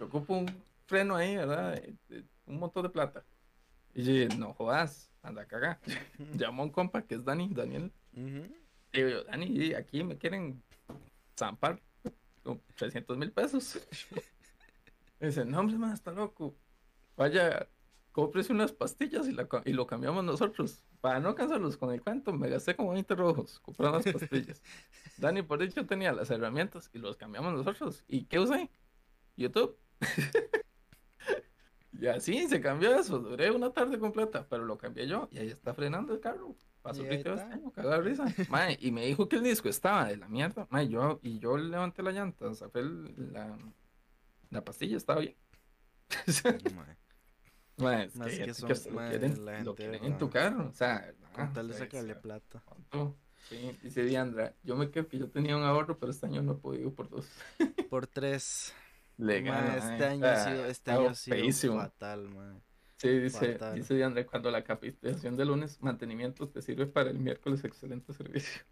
yo ocupo un freno ahí, ¿verdad? De- de un montón de plata. Y yo dije, no jodas, anda a cagar. Llamo a un compa que es Dani, Daniel. Ujú. Y digo yo, Dani, aquí me quieren zampar con 300 mil pesos. Y dice, no, hombre, man, está loco. Vaya, cómprese unas pastillas y, la y lo cambiamos nosotros. Para no cansarlos con el cuento, me gasté como 20 rojos comprando las pastillas. Dani, por dicho, tenía las herramientas y los cambiamos nosotros. ¿Y qué usé? YouTube. y así se cambió eso. Duré una tarde completa, pero lo cambié yo y ahí está frenando el carro. Este risa. Mae, y me dijo que el disco estaba de la mierda. Mae, yo, y yo levanté la llanta, saqué el- la, la pastilla, estaba bien. Mae. Mae, es Más que, que gente son- que lo mae, quieren, la lo gente, quieren en tu carro. O sea. Con tal de sea, sacarle sea, plata. ¿cuánto? Sí, dice Diandra, yo me quedo que yo tenía un ahorro, pero este año no he podido por dos. Por tres. Legal, Mae, este o año ha sido, este año ha sido fatal, mae. Sí, dice, fatal. dice Diandra, cuando la capacitación de lunes, mantenimiento te sirve para el miércoles, excelente servicio.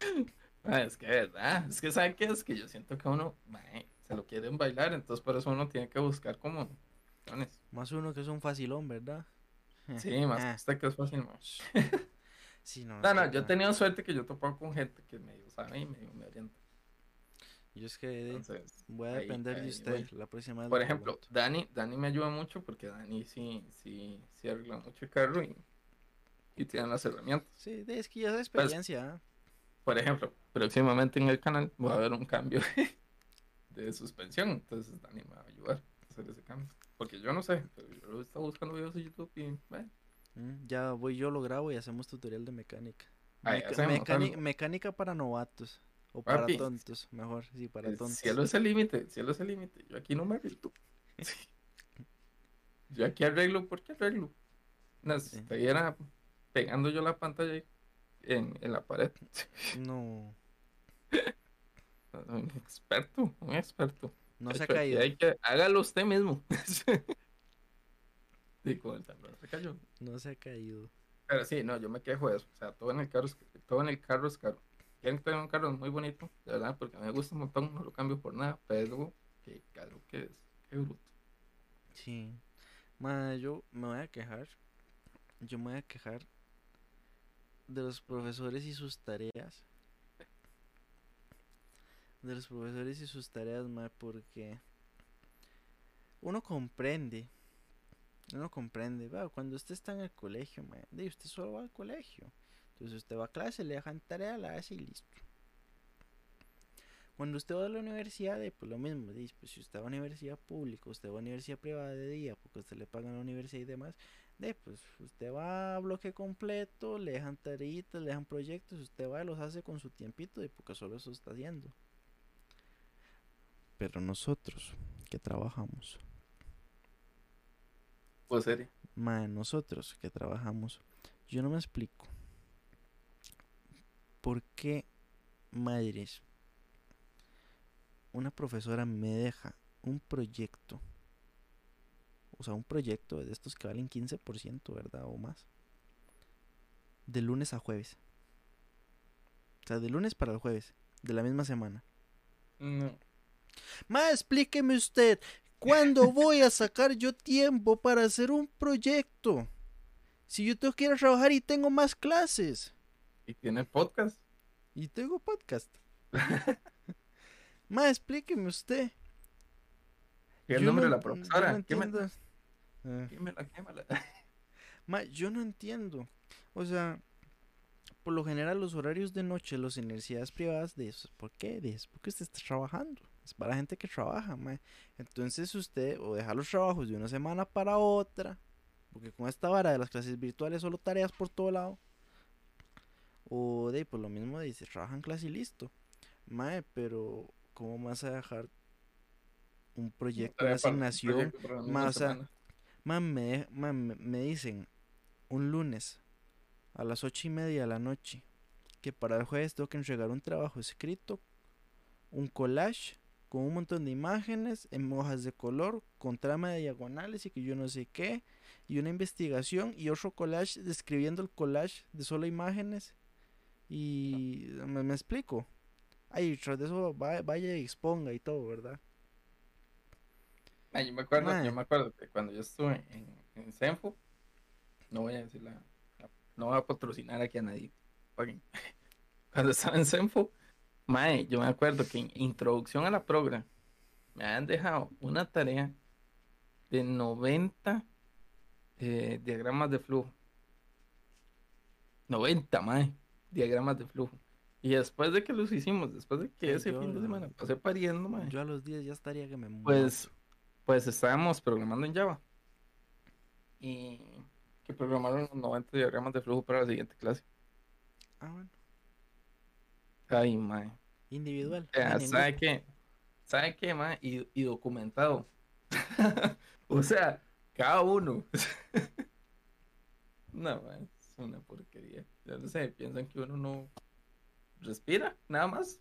Ah, es que, ¿verdad? Es que, ¿sabe qué? Es que yo siento que uno, se lo quieren bailar, entonces por eso uno tiene que buscar como. Más uno que es un facilón, ¿verdad? Sí, más que Ah, usted que es fácil, mae. sí, no, No, no, yo he tenido suerte que yo he topado con gente que medio sabe y medio me orienta. Yo es que Entonces, voy a ahí- depender de usted. La próxima vez Por ejemplo. Dani, Dani me ayuda mucho porque Dani sí, sí, sí arregla mucho el carro y, y tiene las herramientas. Sí, es que ya es experiencia. ¿ah? Por ejemplo, próximamente en el canal va a haber un cambio de suspensión, entonces Dani me va a ayudar a hacer ese cambio. Porque yo no sé, pero yo estaba buscando videos de YouTube y bueno, Mm, Ya voy yo, lo grabo y hacemos tutorial de mecánica. Ahí Meca- hacemos mecani- algo. mecánica para novatos. O para Papi, tontos, mejor, sí, para El tontos. cielo es el límite, el cielo es el límite. Yo aquí no me arreglo. Yo aquí arreglo porque arreglo. No, si Sí. estuviera pegando yo la pantalla en, en la pared. No, Un experto, un experto. no se ha caído, hay que- hágalo usted mismo. Sí, con el temblor se cayó. no se ha caído. Pero sí, no, yo me quejo de eso. O sea, todo en el carro es, todo en el carro es caro. Tener un carro muy bonito, de verdad, porque me gusta un montón, no lo cambio por nada, pero qué caro que es, qué bruto. Sí. Ma, yo me voy a quejar. Yo me voy a quejar de los profesores y sus tareas. De los profesores y sus tareas, ma, porque uno comprende. Uno comprende, va, cuando usted está en el colegio, ma, de usted solo va al colegio. Entonces usted va a clase, le dejan tarea, la hace y listo. Cuando usted va a la universidad, eh, pues lo mismo, de, pues si usted va a universidad pública, usted va a universidad privada de día, porque usted le pagan la universidad y demás, de, pues usted va a bloque completo, le dejan tareitas, le dejan proyectos, usted va y los hace con su tiempito, de porque solo eso está haciendo. Pero nosotros, que trabajamos, Pues serio. ma, nosotros que trabajamos, yo no me explico por qué madres una profesora me deja un proyecto, o sea, un proyecto de estos que valen 15%, ¿verdad? O más, de lunes a jueves. O sea, de lunes para el jueves, de la misma semana. No. Ma, explíqueme usted, ¿cuándo voy a sacar yo tiempo para hacer un proyecto? Si yo tengo que ir a trabajar y tengo más clases. Y tiene podcast. Y tengo podcast. Ma, explíqueme usted. ¿Qué es el Yo nombre no- de la profesora? no Quémala, entiendo. Quémala, quémala. Ma, yo no entiendo. O sea, por lo general los horarios de noche, las universidades privadas, de eso, ¿por qué? De eso, porque usted está trabajando. Es para gente que trabaja, ma. Entonces usted o deja los trabajos de una semana para otra, porque con esta vara de las clases virtuales solo tareas por todo lado. O de por lo mismo dice, trabajan clase y listo. Mae, pero ¿cómo vas a dejar un proyecto, un asignación? Ma, me, ma, me dicen un lunes a las ocho y media de la noche que para el jueves tengo que entregar un trabajo escrito, un collage con un montón de imágenes en hojas de color, con trama de diagonales y que yo no sé qué, y una investigación y otro collage describiendo el collage de solo imágenes. Y me, me explico. Ay, tras de eso va- vaya y exponga y todo, ¿verdad? Ay, yo me acuerdo, yo me acuerdo que cuando yo estuve en, en Senfo, no voy a decir la, la- no voy a patrocinar aquí a nadie. Cuando estaba en Senfo, mae, yo me acuerdo que en introducción a la program me habían dejado una tarea de 90 eh, diagramas de flujo. 90, mae, diagramas de flujo. Y después de que los hicimos, después de que ese yo fin de semana pasé pariendo, mae. Yo a los días ya estaría que me muero. Pues, pues estábamos programando en Java. Y que programaron los 90 diagramas de flujo para la siguiente clase. Ah, bueno. Ay, mae. Individual. O sea, ¿sabe qué? ¿Sabe qué, mae? Y, y documentado. o sea, cada uno. no, mae, una porquería. Ya no sé, piensan que uno no respira, nada más.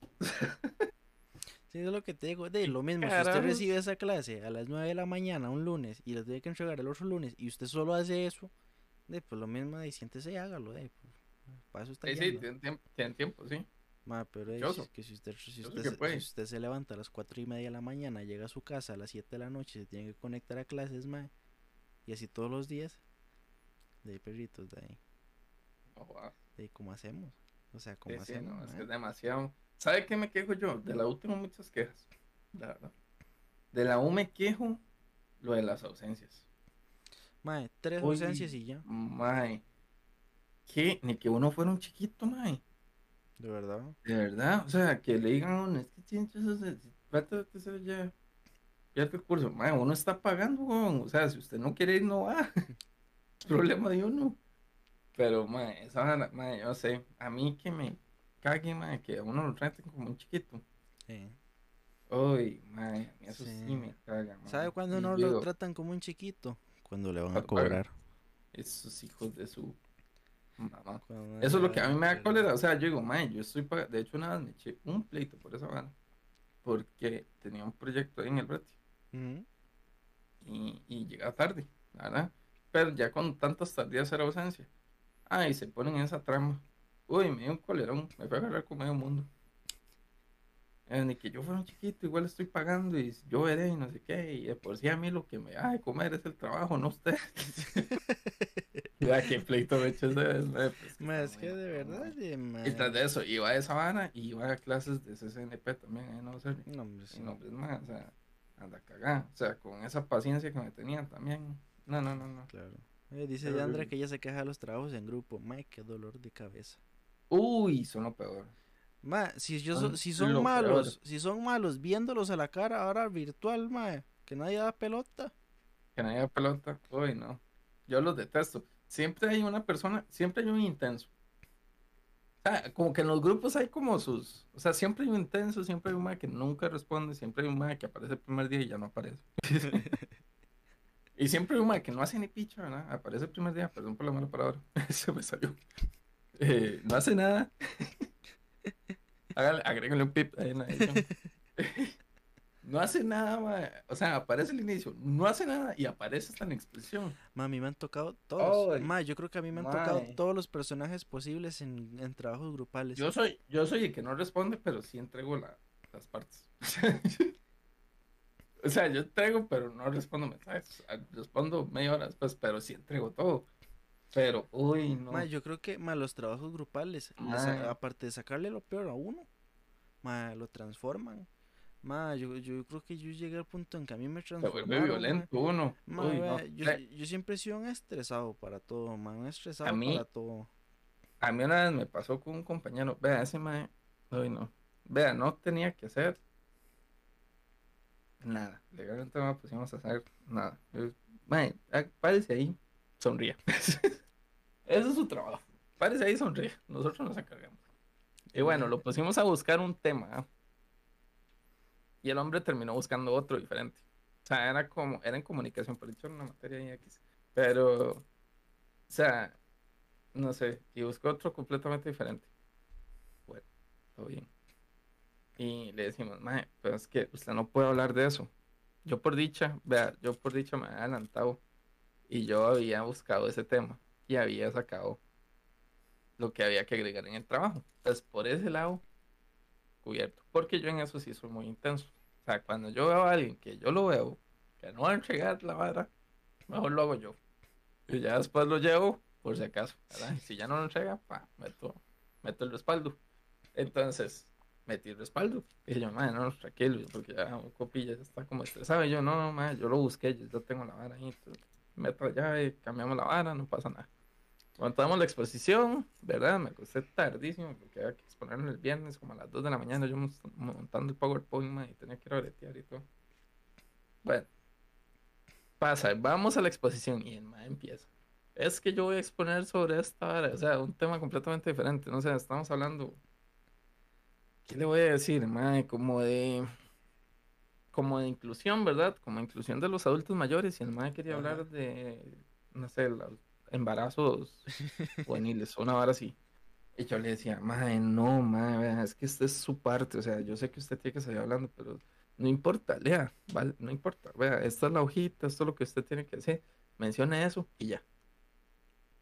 Sí, es lo que te digo. De lo mismo, si carajos? usted recibe esa clase a las 9 de la mañana un lunes y la tiene que entregar el otro lunes y usted solo hace eso, de pues lo mismo de siéntese y hágalo, de pues, para eso está Sí, tienen tiempo, tiempo, sí. Ma, pero es que si usted, si usted, que se, si usted se levanta a las 4 y media de la mañana, llega a su casa a las 7 de la noche, se tiene que conectar a clases, ma, y así todos los días, de ahí, perritos, de ahí, De ahí, ¿cómo hacemos? O sea, ¿cómo Sí, sí, hacemos? no, es que es demasiado. ¿Sabe qué me quejo yo? De la U tengo muchas quejas, la verdad. De la U me quejo lo de las ausencias. Ma, tres ausencias y ya, Mae. ¿Qué? Ni que uno fuera un chiquito, mae. de verdad. De verdad. O sea, que le digan es que tienes eso, ya. Ya el curso, mae, uno está pagando. O sea, si usted no quiere ir, no va. Problema de uno. Pero, mae, esa mae, yo sé, a mí que me cague, mae, que a uno lo traten como un chiquito. Sí. Uy, mae, eso sí, Sí. me caga, mae. ¿Sabe cuándo Y no yo lo tratan como un chiquito? Cuando le van a cobrar. Esos hijos de su mamá. Cuando Eso es lo que a mí me da cólera. O sea, yo digo, mae, yo estoy pagando. De hecho, una vez me eché un pleito por esa vara. Porque tenía un proyecto ahí en el brete. Ujú. y, y llega tarde, ¿verdad? Pero ya con tantas tardías era ausencia. Ay, se ponen en esa trama. Uy, me dio un colerón, me fue a agarrar con medio mundo. Eh, ni que yo fuera un chiquito, igual estoy pagando y yo veré y no sé qué. Y de por sí a mí lo que me da de comer es el trabajo, no usted. ya que pleito me eché esa vez, pues, que de verdad, Y tras de eso, iba a esa vara y iba a clases de CCNP también, ahí no sé. No, hombre, sí. Y no, pues más, o sea, anda cagada. O sea, con esa paciencia que me tenían también. No, no, no, no. Claro. Eh, dice Pero- Yandra que ella se queja de los trabajos en grupo. Ma, qué dolor de cabeza. Uy, son lo peor. Ma, si, yo so- Son si son lo malos, si son malos viéndolos a la cara ahora virtual, ma, que nadie da pelota. Que nadie da pelota. Uy, no. Yo los detesto. Siempre hay una persona, siempre hay un intenso. O sea, como que en los grupos hay como sus. O sea, siempre hay un intenso, siempre hay un mae que nunca responde, siempre hay un mae que aparece el primer día y ya no aparece. y siempre un que no hace ni picha, ¿verdad? Aparece el primer día, perdón por la mala palabra. Se me salió. Eh, no hace nada. Hágale, agréguenle un pip ahí en la edición. No hace nada, mae. O sea, aparece el inicio, no hace nada y aparece hasta en expresión. Ma, a mí me han tocado todos. Ay, Ma, yo creo que a mí me han tocado mae. todos los personajes posibles en, en trabajos grupales. Yo soy, yo soy el que no responde, pero sí entrego la- las partes. o sea, yo entrego, pero no respondo mensajes. Ah, Respondo media hora después, pero sí entrego todo. Pero, uy, no. Ma, yo creo que ma, los trabajos grupales, Mae. aparte de sacarle lo peor a uno, ma, lo transforman. Ma, yo, yo creo que yo llegué al punto en que a mí me Se transformaron. vuelve ma. violento uno. Ma, Uy, no. yo, yo siempre he sido un estresado para todo, ma, un estresado mí- para todo. A mí una vez me pasó con un compañero. Vea, ese mae. Uy, no. Vea, no tenía que hacer nada. Legalmente no pusimos a hacer nada. Mae, ah, párese ahí, sonría. Ese es su trabajo. Párese ahí, sonríe. Nosotros nos encargamos. Y bueno, lo pusimos a buscar un tema. ¿ah? Y el hombre terminó buscando otro diferente. O sea, era como, era en comunicación, pero dicho era una materia ahí X. Pero, o sea, no sé, y buscó otro completamente diferente. Bueno, todo bien. Y le decimos, mae, pero es que usted no puede hablar de eso. Yo por dicha, vea, yo por dicha me había adelantado y yo había buscado ese tema y había sacado lo que había que agregar en el trabajo. Entonces, por ese lado, cubierto. Porque yo en eso sí soy muy intenso. O sea, cuando yo veo a alguien que yo lo veo, que no va a entregar la vara, mejor lo hago yo. Y ya después lo llevo, por si acaso, ¿verdad? Y si ya no lo entrega, pa, meto, meto el respaldo. Entonces, metí el respaldo. Y yo, madre, no, tranquilo, porque ya copilla ya está como estresado. Y yo, no, no, madre, yo lo busqué, yo, yo tengo la vara ahí. meto y cambiamos la vara, no pasa nada. Montamos la exposición, ¿verdad? Me acosté tardísimo porque había que exponerlo el viernes como a las 2 de la mañana. Yo montando el PowerPoint, ma, y tenía que ir a bretear y todo. Bueno, pasa, vamos a la exposición y el ma empieza. Es que yo voy a exponer sobre esta vara, o sea, un tema completamente diferente. No sé, estamos hablando. ¿Qué le voy a decir, ma? Como de. Como de inclusión, ¿verdad? Como inclusión de los adultos mayores. Y el ma quería Ajá. hablar de. No sé, los embarazos juveniles, una vara así. Y yo le decía, mae, no, mae, es que esta es su parte, o sea, yo sé que usted tiene que seguir hablando, pero no importa, lea, ¿vale? No importa, vea, esta es la hojita, esto es lo que usted tiene que hacer, mencione eso y ya.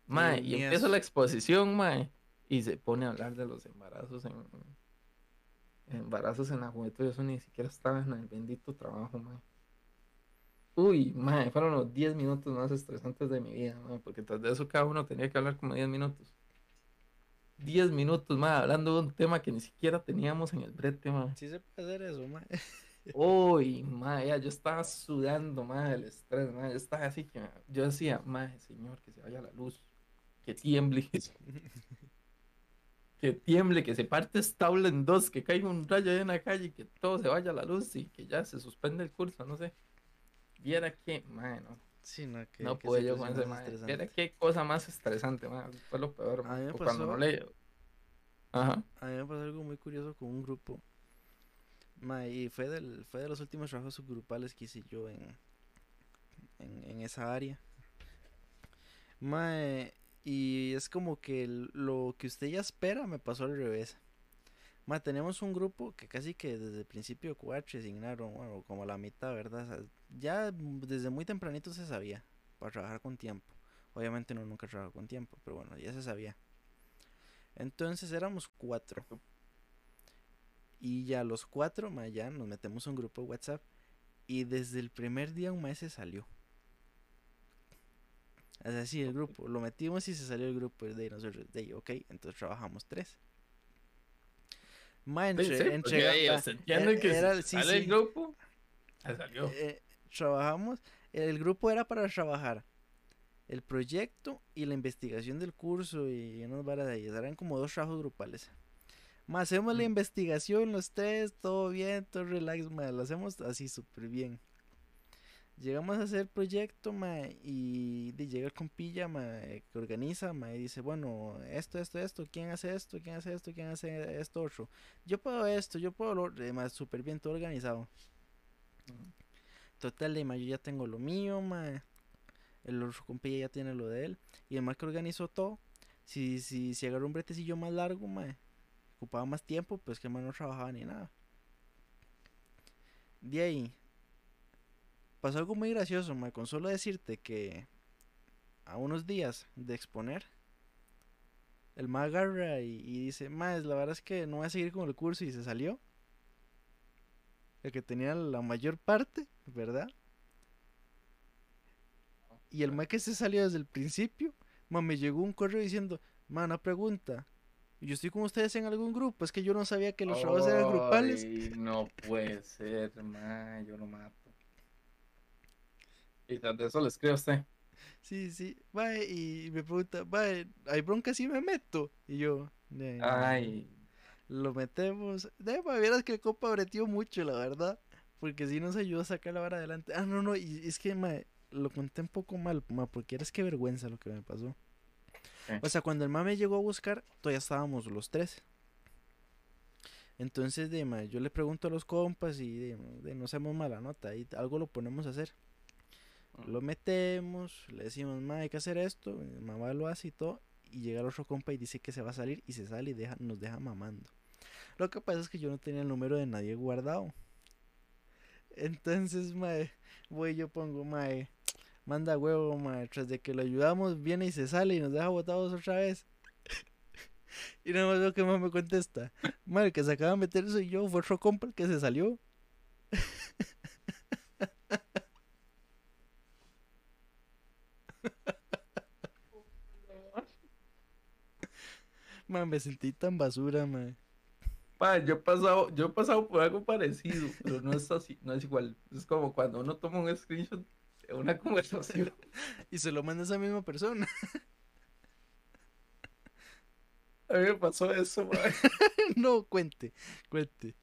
Mae, y empieza la exposición, mae, y se pone a hablar de los embarazos en, embarazos en la juventud, eso ni siquiera estaba en el bendito trabajo, mae. Uy, mae, fueron los 10 minutos más estresantes de mi vida, mae, porque tras de eso cada uno tenía que hablar como 10 minutos. 10 minutos más hablando de un tema que ni siquiera teníamos en el brete, mae. Sí se puede hacer eso, ma. Uy, mae, yo estaba sudando, mae, el estrés, mae. Yo estaba así que yo decía, mae, señor, que se vaya la luz, que tiemble, que tiemble, que se parte esta tabla en dos, que caiga un rayo ahí en la calle que todo se vaya a la luz y que ya se suspende el curso, no sé. Viera que, mae, no, Sí, no, que, no que pude yo con ese mae. Viera qué cosa más estresante, mae. Fue lo peor, A mí mae. me O cuando no pasó- le. Ajá. A mí me pasó algo muy curioso con un grupo. Ma, y fue, del, fue de los últimos trabajos subgrupales que hice yo en, en, en esa área. Ma, y es como que lo que usted ya espera me pasó al revés. Ma, tenemos un grupo que casi que desde el principio cuatro asignaron, bueno, como la mitad, ¿verdad? Ya desde muy tempranito se sabía para trabajar con tiempo. Obviamente no nunca trabajo con tiempo, pero bueno, ya se sabía. Entonces éramos cuatro. Y ya los cuatro, ma, ya nos metemos un grupo de WhatsApp. Y desde el primer día un mes se salió. O sea, sí, el grupo. Lo metimos y se salió el grupo. De nosotros, de ahí, ok, entonces trabajamos tres. Ma, entre, sí, se entiende era- que era- si sí, sale el grupo, se salió. eh, trabajamos, el grupo era para trabajar el proyecto y la investigación del curso y unas varas de ahí. Eran como dos trabajos grupales. Más hacemos la Mm. investigación los tres, todo bien, todo relax, lo hacemos así súper bien. Llegamos a hacer proyecto, ma, y de llega el compilla, ma, eh, que organiza, ma, y dice, bueno, esto, esto, esto, ¿quién hace esto? ¿Quién hace esto? ¿Quién hace esto otro? Yo puedo esto, yo puedo lo otro", súper bien, todo organizado. Total, de yo ya tengo lo mío, ma. El otro compilla ya tiene lo de él. Y el ma que organizó todo, si, si, si agarró un bretecillo más largo, ma, ocupaba más tiempo, pues que el no trabajaba ni nada. De ahí, pasó algo muy gracioso, ma, con solo decirte que a unos días de exponer, el ma agarra y, y dice, ma, la verdad es que no voy a seguir con el curso y se salió. El que tenía la mayor parte, ¿verdad? Y el ma que se salió desde el principio, ma, me llegó un correo diciendo, ma, una pregunta. Yo estoy con ustedes en algún grupo, es que yo no sabía que los trabajos eran grupales. No puede ser, ma, yo lo mato. Y de eso le escribe a usted. Sí, sí, va, y me pregunta, va, ¿hay bronca si me meto? Y yo, "Ne, no". Ay, lo metemos. De, ma, vieras que el compa breteó mucho, la verdad. Porque sí nos ayudó a sacar la vara adelante. Ah, no, no, y es que, ma, lo conté un poco mal, ma, porque eres que vergüenza lo que me pasó. O sea, cuando el ma me llegó a buscar, todavía estábamos los tres. Entonces, de, ma, yo le pregunto a los compas y de, de, no hacemos mala nota, y algo lo ponemos a hacer. Lo metemos, le decimos, ma, hay que hacer esto, mamá lo hace y todo, y llega el otro compa y dice que se va a salir y se sale y deja, nos deja mamando. Lo que pasa es que yo no tenía el número de nadie guardado. Entonces, mae, voy yo pongo, mae, manda huevo, mae, tras de que lo ayudamos, viene y se sale y nos deja botados otra vez. y nada más lo que más me contesta, mae, el que se acaba de meter soy yo, fue otro compa el que se salió. Mae, me sentí tan basura, mae. ma, yo he pasado, yo he pasado por algo parecido, pero no es así, no es igual. Es como cuando uno toma un screenshot de una conversación. Y se lo manda a esa misma persona. A mí me pasó eso, ma. no, cuente, cuente.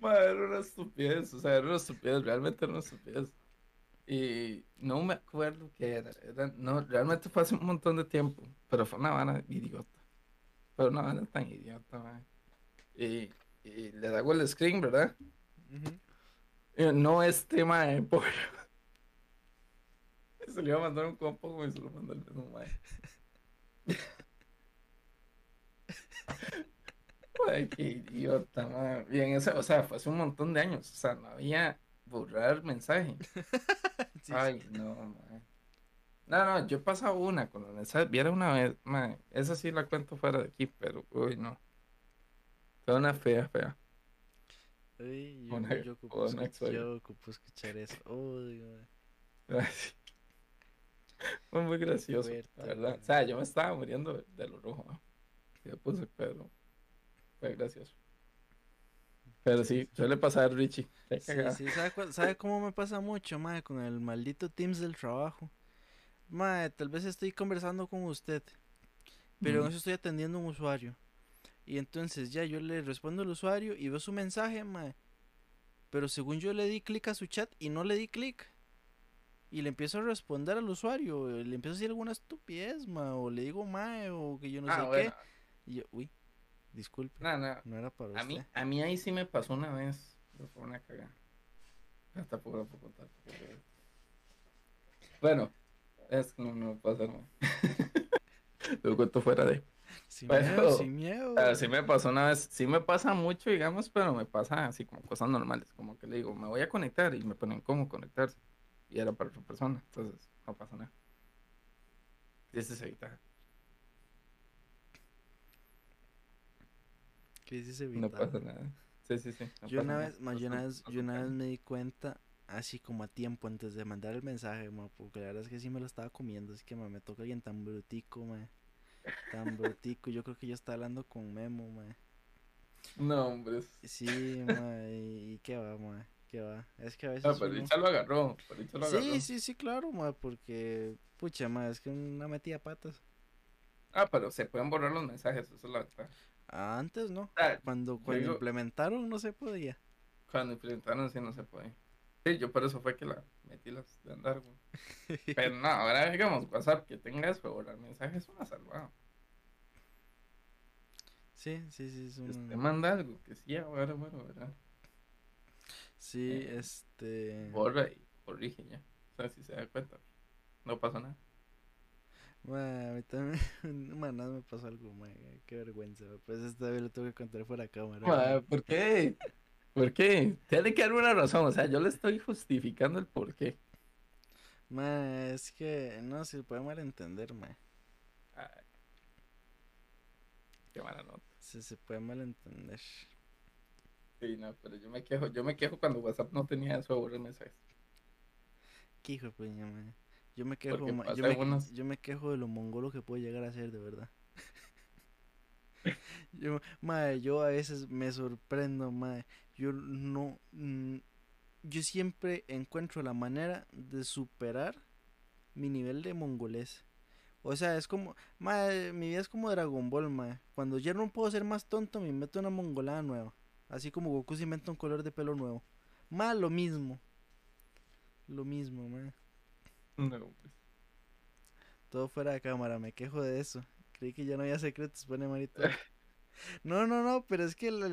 Ma, era una estupidez, o sea, era una estupidez, realmente era una estupidez. Y no me acuerdo qué era, era- no, realmente fue hace un montón de tiempo, pero fue una vana idiota. Fue una vana tan idiota, ma. Y, y le hago el screen, ¿verdad? Y no es tema de pollo. Se le iba a mandar un compa y se lo mandó el mismo mae. Ay, qué idiota, mae. Bien, ese, o sea, fue hace un montón de años. O sea, no había borrar mensaje. Sí, sí. Ay, no, mae. No, no, yo he pasado una con mensajes. Viera una vez, mae. Esa sí la cuento fuera de aquí, pero, uy, no. Fue una fea, fea. Ay, yo, Una- yo ocupo, una escuch- historia. yo ocupo escuchar eso. Uy, mae. Fue muy gracioso, Fuerte, la verdad. O sea, yo me estaba muriendo de, lo rojo. Yo puse, pero fue gracioso. Pero sí, suele pasar, Richie. Sí, sí, ¿sabe, cuál- sabe cómo me pasa mucho, mae? Con el maldito Teams del trabajo. Mae, tal vez estoy conversando con usted, pero en Ujú. eso estoy atendiendo a un usuario. Y entonces ya yo le respondo al usuario y veo su mensaje, mae. Pero según yo le di clic a su chat y no le di clic. Y le empiezo a responder al usuario, le empiezo a decir alguna estupidez, mae, o le digo mae, o que yo no Ah, sé bueno. qué. Y yo, uy, Disculpe. No, no. No era para usted. A mí, a mí ahí sí me pasó una vez. Fue una cagada. Hasta por contar. Bueno, es que no, no pasa nada. Lo cuento fuera de. Sin Pero- miedo, sin miedo. Sí me pasó una vez, sí me pasa mucho, digamos, pero me pasa así como cosas normales, como que le digo, me voy a conectar y me ponen cómo conectarse. Y era para otra persona, entonces no pasa nada. Y ese es evita. Crisis No pasa nada. Sí, sí, sí. no Yo una vez, No yo una vez, yo una vez me di cuenta, así como a tiempo antes de mandar el mensaje, ma, porque la verdad es que sí me lo estaba comiendo, así que ma, me toca alguien tan brutico, ma, tan brutico, yo creo que yo estaba hablando con Memo, ma, No, hombre. sí, ma, y, y qué va, ma, qué va, es que a veces No, pero uno- lo agarró. Pero sí, sí, sí, claro, ma, porque, pucha, ma, es que una metida patas, Ah, pero se pueden borrar los mensajes, eso es la antes no, Ah, cuando, cuando digo- implementaron no se podía, Cuando implementaron sí no se puede. Sí, yo por eso fue que la metí las de andar, güey. Pero no, ahora digamos WhatsApp que tenga eso, borrar mensajes es una salvada. sí, sí, sí, es usted un, manda algo que sí, ahora, bueno, ¿verdad? sí, eh, este... Borra y corrige ya. O sea, si se da cuenta, no pasa nada. A mí también, ma, nada me pasó algo, ma, qué vergüenza, pues esta vez lo tengo que contar fuera de cámara. ma. Ma, ¿Por qué? ¿Por qué? Tiene que haber una razón, o sea, yo le estoy justificando el por qué. Ma, es que, no, se puede malentender, ma, Ay. Qué mala nota. se, se puede malentender. Sí, no, pero yo me quejo, yo me quejo cuando WhatsApp no tenía eso borrar mensajes. Qué hijo de puña, ma. Yo me quejo, ma, yo, me, unos- yo me quejo de lo mongolo que puedo llegar a ser, de verdad. yo, ma, yo a veces me sorprendo, ma, yo no, mm, yo siempre encuentro la manera de superar mi nivel de mongolés. O sea, es como, ma, mi vida es como Dragon Ball, ma. Cuando ya no puedo ser más tonto, me meto una mongolada nueva. Así como Goku se inventa un color de pelo nuevo. Ma, lo mismo. Lo mismo, ma. No, pues. Todo fuera de cámara, me quejo de eso. Creí que ya no había secretos, pone marito. No, no, no, pero es que lo,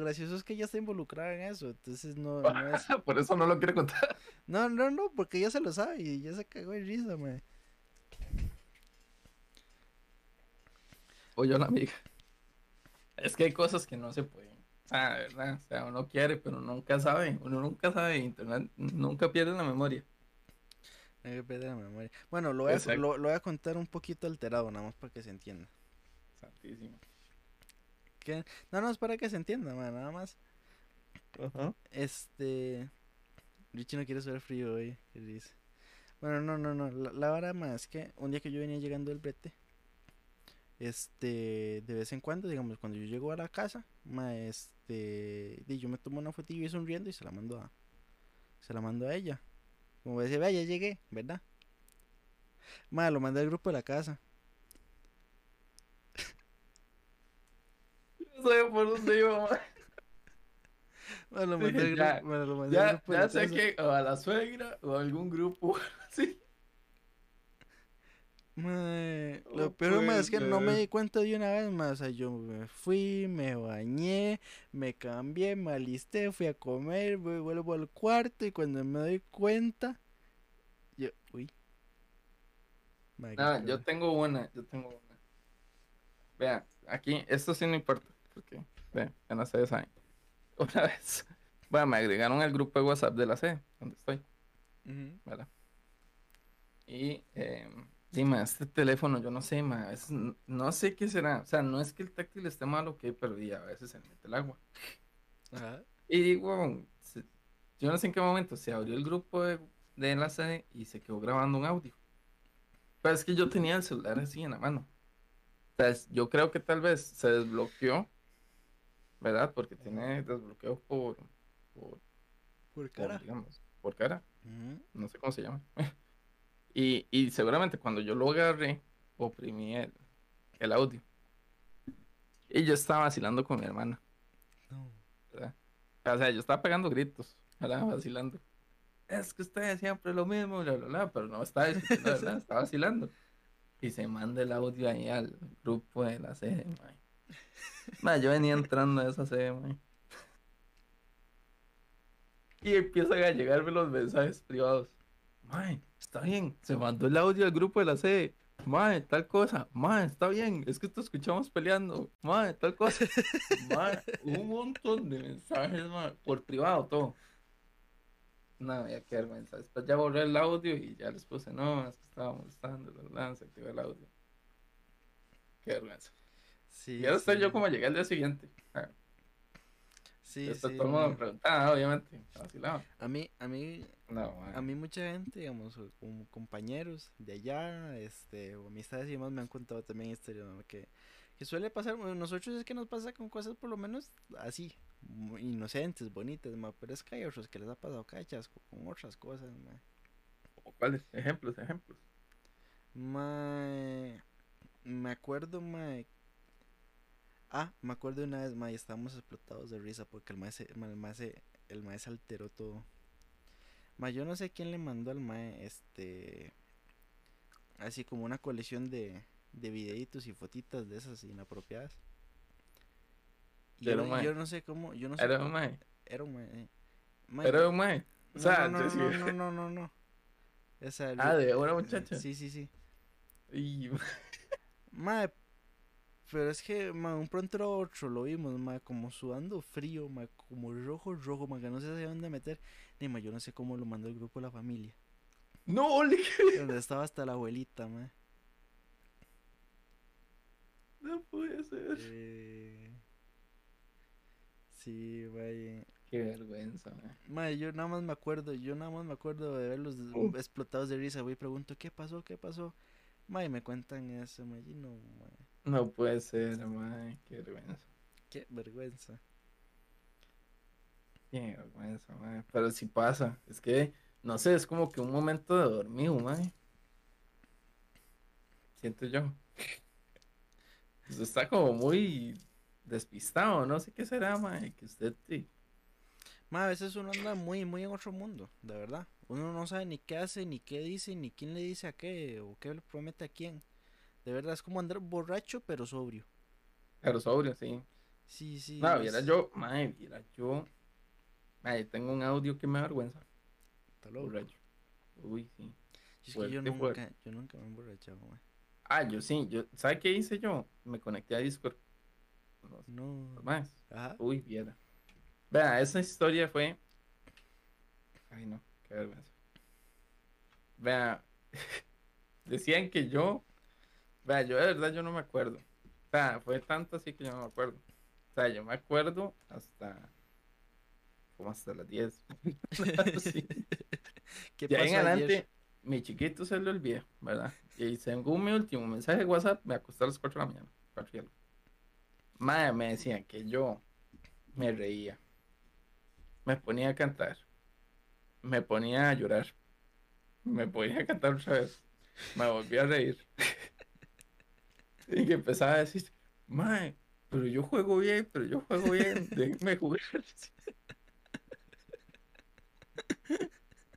gracioso es que ella está involucrada en eso, entonces no, no es... Por eso no lo quiero contar. No, no, no, porque ella se lo sabe y ya se cagó de risa, mae. O yo la amiga. Es que hay cosas que no se pueden. O sea, ¿verdad? O sea, uno quiere, pero nunca sabe. Uno nunca sabe. Internet nunca pierde la memoria. Me pierde la memoria. Bueno, lo voy, a, lo voy a contar un poquito alterado, nada más para que se entienda. Santísimo. ¿Qué? No, no, es para que se entienda, mae, nada más. Ajá. Este. Richie no quiere ser frío hoy, ¿qué dice? Bueno, no, no, no. La, la vara más es que un día que yo venía llegando del brete, este, de vez en cuando, digamos, cuando yo llego a la casa, ma, este, di, yo me tomo una fotillo y sonriendo y se la mando a, se la mando a ella. Como decir, vea, ya llegué, ¿verdad? Ma, lo mandé al grupo de la casa. Sé por dónde iba, mandé al ya, ma, lo mandé Ya, ya sé que o a la suegra o a algún grupo. Sí. Mae, No lo peor es que no me di cuenta de una vez más. O sea, yo me fui, me bañé, me cambié, me alisté, fui a comer, vu- vuelvo al cuarto y cuando me doy cuenta, yo, uy. Mae, qué Ah, yo tengo una, yo tengo una. Vean, aquí, esto sí no importa, porque, vean, ya no sé, saben. Una vez, bueno, me agregaron al grupo de WhatsApp de la C, donde estoy, Ujú. ¿verdad? Y, eh, dime, este teléfono, yo no sé, ma, no sé qué será, o sea, no es que el táctil esté malo, ok, pero y a veces se mete el agua. Y digo, se- yo no sé en qué momento se abrió el grupo de, de la sede y se quedó grabando un audio. Pero es que yo tenía el celular así en la mano. O sea, yo creo que tal vez se desbloqueó, ¿verdad? Porque tiene desbloqueo por, por, Por por, cara. digamos, por cara. No sé cómo se llama. Y, y seguramente cuando yo lo agarré, oprimí el, el audio. Y yo estaba vacilando con mi hermana. No. ¿verdad? O sea, yo estaba pegando gritos, ¿verdad? Vacilando. Es que ustedes siempre lo mismo, bla, bla, bla, pero no estaba discutiendo, ¿verdad? Estaba vacilando. Y se manda el audio ahí al grupo de la sede. Yo venía entrando a esa sede. Y empiezan a llegarme los mensajes privados. Mae, está bien, se mandó el audio al grupo de la sede. Mae, tal cosa. Mae, está bien, es que te escuchamos peleando. Mae, tal cosa. Mae, un montón de mensajes, mae, por privado, todo. No, ya qué vergüenza. Después ya borré el audio y ya les puse, no, es que estaba molestando, verdad, se activó el audio. Qué vergüenza. Sí, Y ahora estoy yo sí. como llegué al día siguiente. Ah, Sí, está sí, todo el mundo mae. preguntando, obviamente. Vacilado. A mí, a mí, No, a mí mucha gente, digamos, como compañeros de allá, este, o amistades y demás me han contado también historias ¿no? que, que suele pasar, bueno, nosotros es que nos pasa con cosas por lo menos así, muy inocentes, bonitas, ma, pero es que hay otros que les ha pasado cachasco con otras cosas, ma. ¿Cuáles? Ejemplos, ejemplos. Mae, me acuerdo, mae. Ah, me acuerdo de una vez, mae, estábamos explotados de risa porque el mae se, ma- el el mae se alteró todo. Mae, yo no sé quién le mandó al mae, este, así como una colección de, de videitos y fotitas de esas inapropiadas. Y Era yo, yo no sé cómo, yo no sé Era cómo- un mae. era un mae, eh. Mae, Era un mae. O no, sea, no, no, no, no, no, no, no. Esa, Ah, de una muchacha. Sí, sí, sí. Y- Mae, pero es que, un pronto era otro lo vimos, mae, como sudando frío, mae, como rojo, rojo, mae, que no sé hacia dónde meter. Ni, mae, yo no sé cómo lo mandó el grupo de la familia. No, ole. Donde estaba hasta la abuelita, mae. No puede ser. Eh... Sí, mae. Qué vergüenza. Mae, yo nada más me acuerdo, yo nada más me acuerdo de verlos Uh. explotados de risa, güey, pregunto, ¿qué pasó? ¿Qué pasó? Me cuentan eso, y no, mae. No puede ser, mae. Qué vergüenza. Qué vergüenza. Qué vergüenza, mae. Pero sí pasa. Es que, no sé, es como que un momento de dormido, mae. Siento yo. Usted está como muy despistado, no sé qué será, mae. Que usted sí. Ma, a veces uno anda muy, muy en otro mundo, de verdad. Uno no sabe ni qué hace, ni qué dice, ni quién le dice a qué, o qué le promete a quién. De verdad, es como andar borracho, pero sobrio. Pero sobrio, sí. Sí, sí. No, es- viera yo, mae, viera yo. Mae, tengo un audio que me avergüenza. Está loco. Borracho. Uy, sí. Y es que yo nunca, fuerte. yo nunca me he emborrachado, ma. Ah, yo sí, yo, ¿sabe qué hice yo? Me conecté a Discord. los- No. los maes. Ajá. Uy, viera. Vea, esa historia fue. Ay, no, qué vergüenza. Vea, decían que yo. Vea, yo de verdad yo no me acuerdo. O sea, fue tanto así que yo no me acuerdo. O sea, yo me acuerdo hasta. como hasta las 10. Sí. ¿Qué De ahí en pasó adelante, ayer? mi chiquito se le olvida, ¿verdad? Y según mi último mensaje de WhatsApp, me acosté a las 4 de la mañana. 4 y algo. Madre, me decían que yo me reía. Me ponía a cantar. Me ponía a llorar. Me ponía a cantar otra vez. Me volví a reír. Y que empezaba a decir, Mae, pero yo juego bien, pero yo juego bien, déjenme jugar.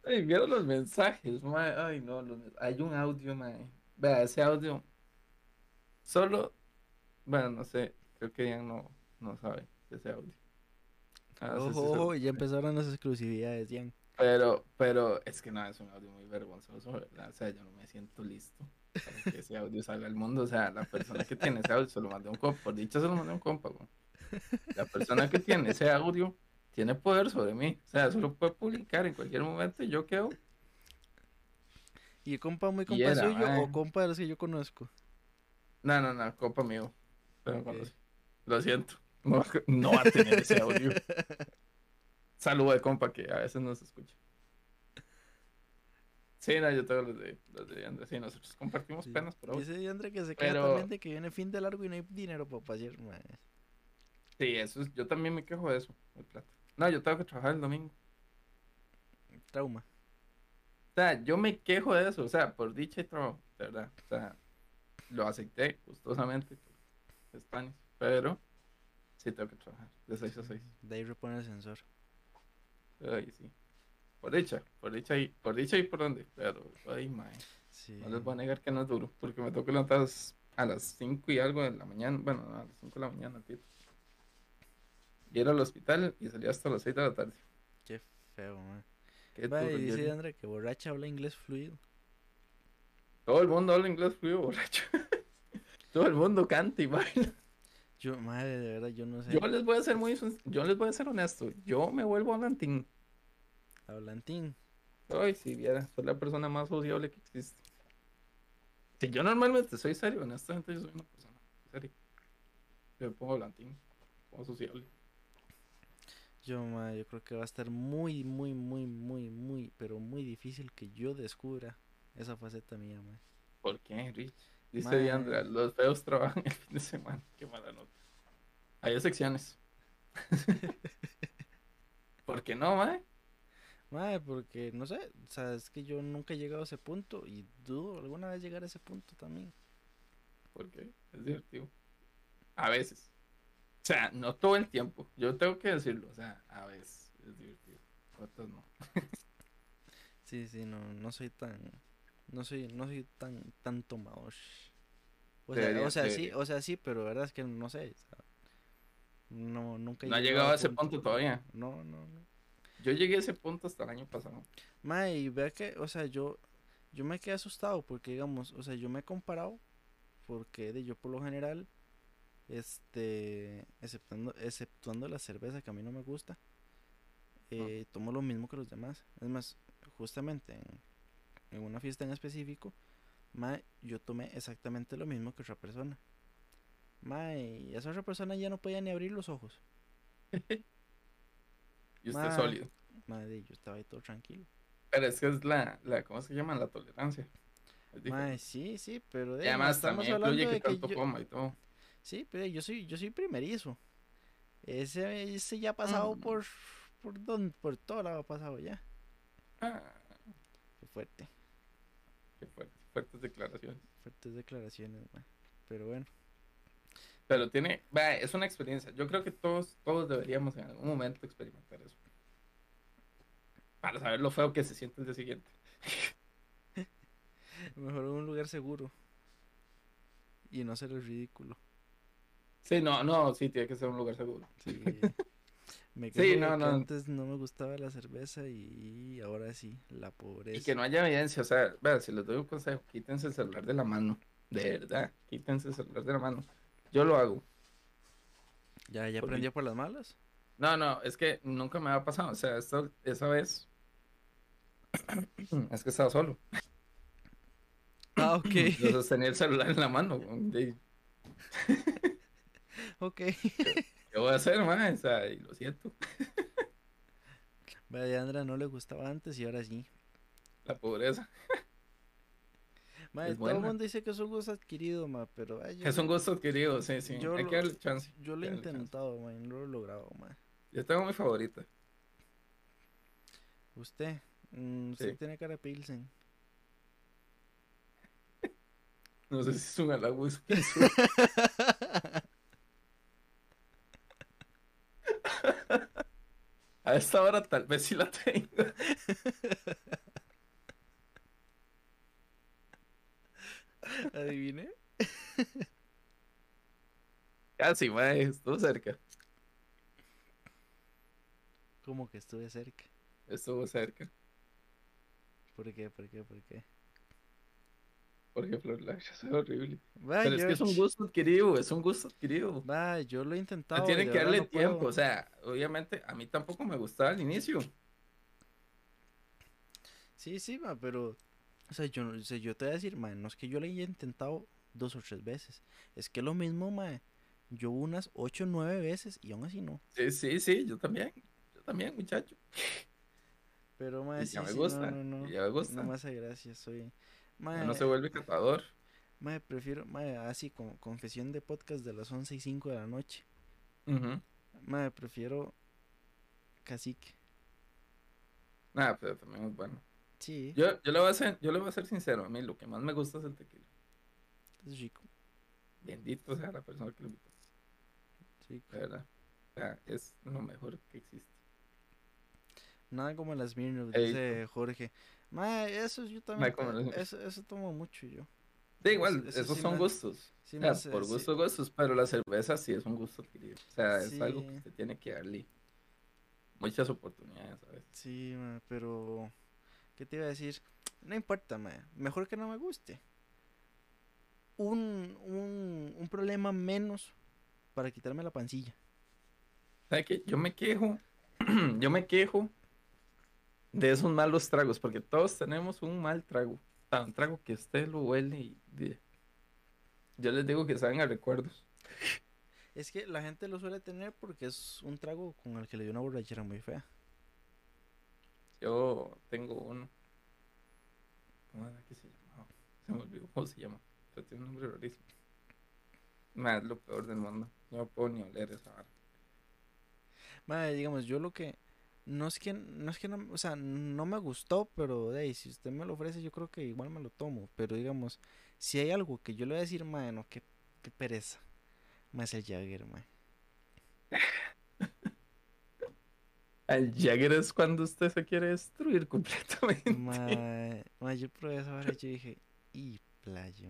Ay, vieron los mensajes, mae. Ay, no, los hay un audio, mae. Vea, ese audio. Solo, bueno, no sé, creo que ya no, no sabe ese audio. Ah, sí, Ojo, sí, ojo, sí. ya empezaron las exclusividades, Jan. Pero, pero es que no, es un audio muy vergonzoso, ¿verdad? O sea, yo no me siento listo para que ese audio salga al mundo. O sea, la persona que tiene ese audio se lo mandé a un compa. Por dicho, se lo mandé a un compa, güey. La persona que tiene ese audio tiene poder sobre mí. O sea, eso lo puede publicar en cualquier momento y yo quedo. ¿Y compa muy compa era, suyo o compa de los que yo conozco? No, no, no, compa mío. Pero. Lo siento. No, no va a tener ese audio. Saludo de compa que a veces no se escucha. Sí, no, yo tengo los de, los de Andrés. Sí, nosotros compartimos Sí. penas, pero Dice Diandre que se queda Pero- también de que viene fin de largo y no hay dinero para pasear. Sí, eso es, yo también me quejo de eso, el plata. No, yo tengo que trabajar el domingo. Trauma. O sea, yo me quejo de eso, o sea, por dicha y trabajo, de verdad. O sea, lo acepté gustosamente España, pero sí tengo que trabajar de 6 a 6. De ahí repone el sensor. Ay, sí. Por dicha, por dicha y por dicha y por dónde, pero ay, mae, Sí. no les voy a negar que no es duro, porque me que levantar a las 5 y algo de la mañana, bueno, no, a las 5 de la mañana, tío. ir al hospital y salía hasta las 6 de la tarde. Qué feo, man. Qué Va, y duro, dice Andrea que borracha habla inglés fluido. Todo el mundo habla inglés fluido, borracho. Todo el mundo canta y baila. Yo, madre, de verdad, yo no sé. Yo les voy a ser muy, yo les voy a ser honesto. Yo me vuelvo hablantín. Hablantín. Ay, si viera, soy la persona más sociable que existe. Si yo normalmente soy serio, honestamente yo soy una persona seria. Yo me pongo hablantín, pongo sociable. Yo, madre, yo creo que va a estar muy, muy, muy, muy, muy, pero muy difícil que yo descubra esa faceta mía, madre. ¿Por qué, Rich? Dice. Diandra, los feos trabajan el fin de semana. Qué mala nota. Hay excepciones. ¿Por qué no, mae? Madre, porque, no sé, o sea, es que yo nunca he llegado a ese punto y dudo alguna vez llegar a ese punto también. Porque es divertido. A veces. O sea, no todo el tiempo. Yo tengo que decirlo. O sea, a veces es divertido. Otras no. Sí, sí, no, no soy tan, no soy, no soy tan, tan tomador. O sea, Debería- o sea, sí, o sea, sí, pero la verdad es que no sé, o sea, no, nunca he No ha llegado llegado al a ese punto todavía. No, no, no. Yo llegué a ese punto hasta el año pasado. Mae, y vea que, o sea, yo, yo me quedé asustado porque, digamos, o sea, yo me he comparado porque de yo por lo general, este, exceptuando, exceptuando la cerveza que a mí no me gusta, eh, tomo lo mismo que los demás. Es más, justamente en, en una fiesta en específico, mae, yo tomé exactamente lo mismo que otra persona. Mae, y esa otra persona ya no podía ni abrir los ojos. Y usted Ma. es sólido. Mae, yo estaba ahí todo tranquilo. Pero es que es la, la ¿cómo se llama? La tolerancia. Mae, sí, sí, pero de y además estamos también hablando incluye de que tanto yo- coma y todo. Sí, pero yo soy, yo soy primerizo. Ese, ese ya ha pasado Mm. por, por don, por todo lado ha pasado ya. Ah, Qué fuerte, qué fuerte, fuertes declaraciones. fuertes declaraciones, mae. Pero bueno, Pero tiene, es una experiencia. Yo creo que todos, todos deberíamos en algún momento experimentar eso. Para saber lo feo que se siente el día siguiente. mejor en un lugar seguro. Y no hacer el ridículo. Sí, no, no, sí, tiene que ser un lugar seguro. Sí. Me Sí, quejo de no, que no. antes no me gustaba la cerveza y ahora sí, la pobreza. Y que no haya evidencia, o sea, vea, si les doy un consejo, quítense el celular de la mano. De verdad, quítense el celular de la mano. Yo lo hago. Ya, ya Porque- aprendió por las malas. No, no, es que nunca me ha pasado. O sea, esta- esa vez. Es que estaba solo. Ah, ok. Entonces tenía el celular en la mano. y- ok. ¿Qué voy a hacer, man? O sea, y lo siento. Vaya, Andra no le gustaba antes y ahora sí. La pobreza. Es todo el mundo dice que es un gusto adquirido, ma, pero ay, yo, Es un gusto adquirido, sí, sí. Yo Hay lo- que darle chance. yo lo he intentado, ma, y no lo he logrado, ma. Yo tengo mi favorita. Usted, mm, usted Sí. tiene cara de Pilsen. No sé si es un halago. es- A esta hora tal vez sí la tengo. ¿Adiviné? Casi, mae, estuvo cerca. Como que estuve cerca. Estuvo cerca. ¿Por qué? ¿Por qué? ¿Por qué? Porque Flor Lash es horrible. Pero es que es un gusto adquirido, es un gusto adquirido. Va, yo lo he intentado. y tiene de que darle no puedo. tiempo, o sea, obviamente a mí tampoco me gustaba al inicio. Sí, sí, ma, pero. O sea, yo, no- o sea, yo te voy a decir, ma, no es que yo lo haya intentado dos o tres veces. Es que lo mismo, ma. Yo unas ocho o nueve veces y aún así no. Sí, sí, sí, yo también. Yo también, muchacho. Pero, ma, Y sí, ya me sí, gusta. no, no, no. ya me gusta. No me hace gracia, soy. Ma, Uno se vuelve catador. ma, prefiero, ma, así, con confesión de podcast de las 11 y 5 de la noche. Ujú. Ma, prefiero cacique. Nada, pero también es bueno. Sí, Yo, yo le voy a ser, yo le voy a ser sincero, a mí lo que más me gusta es el tequila. es rico. Bendito sea la persona que lo invitó, de verdad. O sea, es lo mejor que existe. Nada como las Smirnoff, dice Jorge. Ma, eso yo también. Eso, eso tomo mucho yo. Da igual, Eso- eso esos sí son me- gustos. Sí, O sea, por sí. gusto, gustos, pero la cerveza sí es un gusto adquirido. O sea, es algo que Sí. se tiene que darle muchas oportunidades, ¿sabes? Sí, ma, pero. ¿Qué te iba a decir? No importa, ma. Mejor que no me guste. Un, un, un problema menos para quitarme la pancilla. ¿Sabes qué? Yo me quejo, yo me quejo de esos malos tragos, porque todos tenemos un mal trago. Un trago que usted lo huele y... de- Yo les digo que saben a recuerdos. Es que la gente lo suele tener porque es un trago con el que le dio una borrachera muy fea. Yo tengo uno. ¿Cómo era que se llamaba? Se me olvidó cómo se llama. Pero tiene un nombre rarísimo. Ma, es lo peor del mundo. No puedo ni oler esa vara. Madre, digamos, yo lo que. No es que, no es que no, o sea, no me gustó, pero de ahí, si usted me lo ofrece, yo creo que igual me lo tomo. Pero digamos, si hay algo que yo le voy a decir, madre, no, qué, qué pereza. Más el Jagger, madre. El Jagger es cuando usted se quiere destruir completamente. Mae, mae, yo probé esa vara y yo dije, y playo.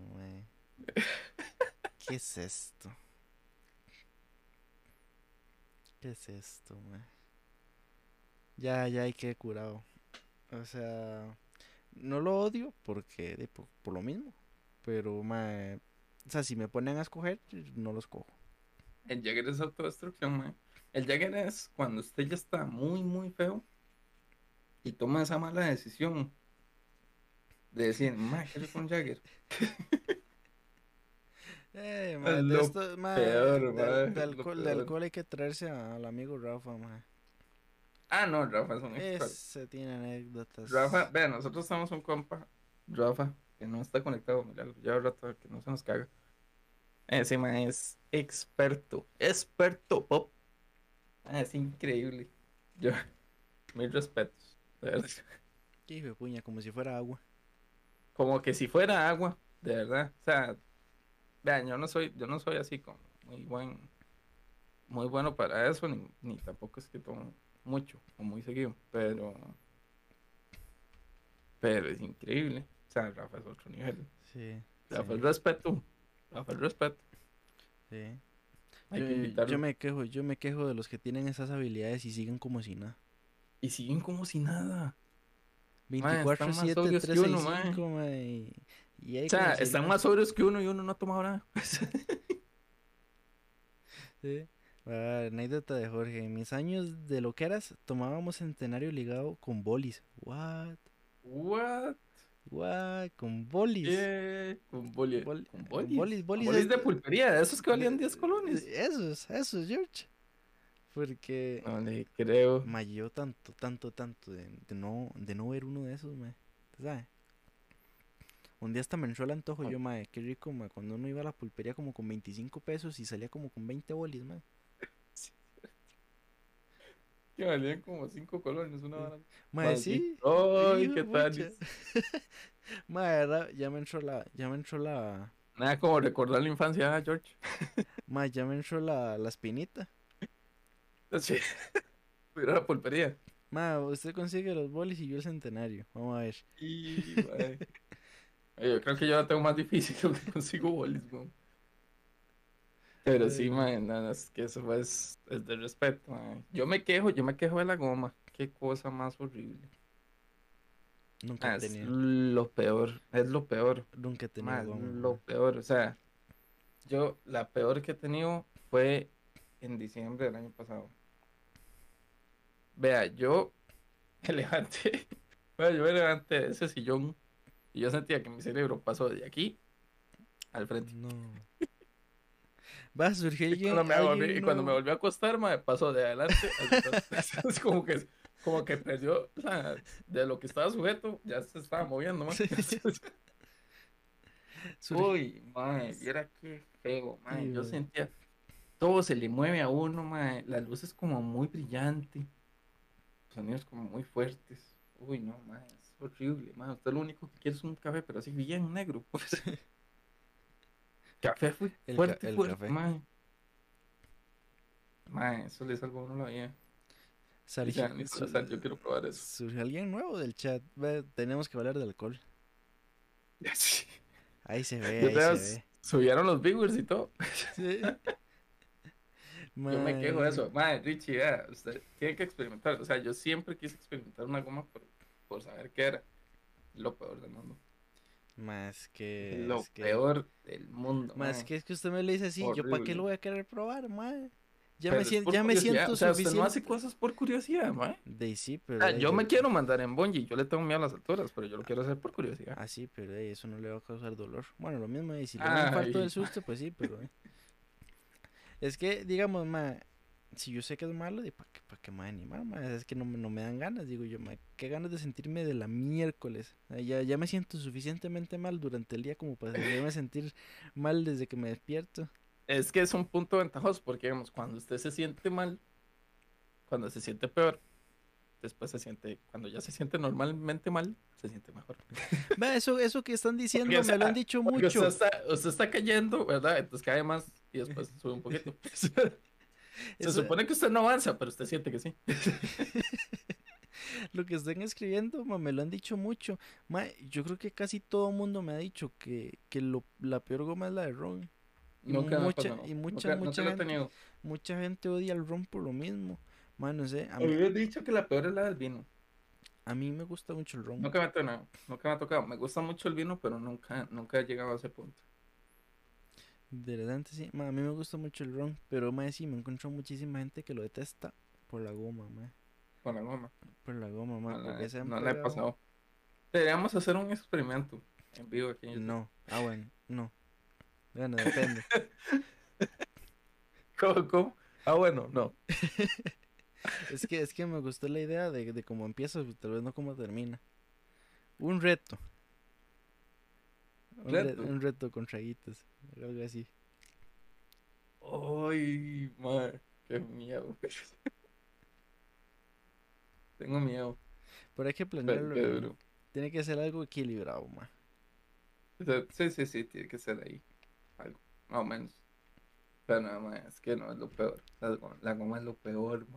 ¿Qué es esto? ¿Qué es esto, mae? Ya, ya hay que curado. O sea, no lo odio porque, de, por, por lo mismo. Pero, mae, o sea, si me ponen a escoger, no los cojo. El Jagger es autodestrucción, man. El Jagger es cuando usted ya está muy, muy feo y toma esa mala decisión de decir, ma, Jagger. Eh, mae, de lo esto, mae, peor, de- de, es alcohol, de alcohol hay que traerse al amigo Rafa. Ah, no, Rafa es un experto. Ese tiene anécdotas. Rafa, vea, nosotros estamos un compa, Rafa, que no está conectado, milagro, ya un rato que no se nos caga. Ese es experto, experto pop. Ah, es increíble. Yo, mis respetos, de verdad. Qué hijo de puña, como si fuera agua. Como que si fuera agua, de verdad. O sea, vean, yo no soy, yo no soy así como muy buen, muy bueno para eso, ni, ni tampoco es que tomo mucho o muy seguido, pero, pero es increíble. O sea, Rafa es otro nivel. Sí. Rafa sí, es respeto. Rafa es respeto. sí. Hay Yo, que invitarlo. yo me quejo, yo me quejo de los que tienen esas habilidades y siguen como si nada. Y siguen como si nada. Mae, 24, están más 7, sobrios que uno, mae. 365, mae, y, O sea, están nada. más sobrios que uno y uno no ha tomado nada. Sí. Ah, anécdota de Jorge. En mis años de loqueras tomábamos centenario ligado con bolis. What? What? What? Con bolis. Yeah. Con boli. Bol- con bolis. bolis, Con bolis bolis es- de pulpería, esos que valían 10 colones. Esos, esos, George. Porque No le creo. Ma, yo tanto, tanto, tanto de, de no, de no ver uno de esos, mae. ¿Sabes? Un día hasta me entró el antojo Ah. yo, mae, qué rico, mae, cuando uno iba a la pulpería como con 25 pesos y salía como con 20 bolis, mae. Que valían como 5 colones una vara. Mae, sí. Ay, qué tal. era- ya me entró la, ya me entró la, Nada como recordar la infancia, George. mae, ya me entró la, la espinita. Sí. A la pulpería. Mae, usted consigue los bolis y yo el centenario. Vamos a ver. Y, Yo creo que yo la tengo más difícil que consigo bolis, weón. Pero sí, nada, es que eso es, es de respeto. Yo me quejo, yo me quejo de la goma. Qué cosa más horrible. Nunca Ah, he es tenido, lo peor, es lo peor. nunca he tenido goma, lo peor, o sea, yo la peor que he tenido fue en diciembre del año pasado. Vea, yo me levanté, bueno, yo me levanté de ese sillón y yo sentía que mi cerebro pasó de aquí al frente. No. Va a surgir Y cuando me, volví, alguien y cuando me nuevo. volví a acostar, me pasó de adelante es como que, como que perdió, o sea, de lo que estaba sujeto, ya se estaba moviendo, más. Uy, mae, viera qué feo. Sí, Yo sentía, todo se le mueve a uno, mae. La luz es como muy brillante. Los sonidos como muy fuertes. Uy, no, mae, es horrible, mae. Usted lo único que quiere es un café, pero así bien negro. pues. Café fue El fuerte, el fuerte, café. mae. Mae, eso le salvó uno la vida. Ya, ni para su- sal, yo quiero probar eso. Surge alguien nuevo del chat. Ve, tenemos que hablar de alcohol. Sí. Ahí se ve, ahí se ve. Subieron los viewers y todo. Sí. Yo me quejo de eso. Madre, Richie, vea, usted tiene que experimentar. O sea, yo siempre quise experimentar una goma por, por saber qué era. Lo peor del mundo. Más que. Lo es que- peor del mundo. Más mae. que es que usted me lo dice así, ¿yo para qué lo voy a querer probar, mae? Ya Pero me siento, ya me siento O sea, usted suficiente. no hace cosas por curiosidad, mae. De sí, pero. De- yo me de- quiero mandar en bungee. Yo le tengo miedo a las alturas, pero yo lo quiero hacer por curiosidad. Ah, sí, pero eh, eso no le va a causar dolor. Bueno, lo mismo, y si le da un infarto del susto, pues sí, pero. eh. Es que, digamos, ma, si yo sé que es malo, ¿para qué, pa' qué me voy a animar, ma? Es que no, me- no me dan ganas, digo yo, ma, qué ganas de sentirme de la miércoles. Ah, Ya, ya me siento suficientemente mal durante el día como para sentir mal desde que me despierto. Es que es un punto ventajoso porque, digamos, cuando usted se siente mal, cuando se siente peor, después se siente, cuando ya se siente normalmente mal, se siente mejor. Eso, eso que están diciendo me lo sea, han dicho mucho. usted está, usted está cayendo, ¿verdad? Entonces cae más y después sube un poquito. se Eso- supone que usted no avanza, pero usted siente que sí. Lo que están escribiendo, ma, me lo han dicho mucho. Ma, yo creo que casi todo el mundo me ha dicho que, que lo, la peor goma es la de ron. Y Nunca mucha- y mucha- Nunca- mucha gente-. Mucha gente odia el ron por lo mismo. Ma, no sé, a mí me dicho que la peor es la del vino. a mí me gusta mucho el ron. Nunca me ha tocado. Nunca me ha tocado. Me gusta mucho el vino, pero nunca, nunca he llegado a ese punto. De verdad, sí. Ma, a mí me gusta mucho el ron. Pero, ma, sí, me encontró muchísima gente que lo detesta por la goma, ma. Con la goma. Por la goma, ma. No, han no la he pasado. Deberíamos hacer un experimento en vivo aquí. en YouTube. No. Ah, bueno, no. Bueno, depende. ¿Cómo, cómo? Ah, bueno, no. Es que, es que me gustó la idea de, de cómo empieza, pues, tal vez no cómo termina. Un reto. Un, re- ¿Reto? un reto con traguitos. Algo así. Ay, madre, qué miedo. Tengo miedo. Pero hay que planearlo. duro. Tiene que ser algo equilibrado, ma. Sí, sí, sí, tiene que ser ahí. Algo, más o menos. Pero no, ma, es que no es lo peor. La, go- la goma es lo peor,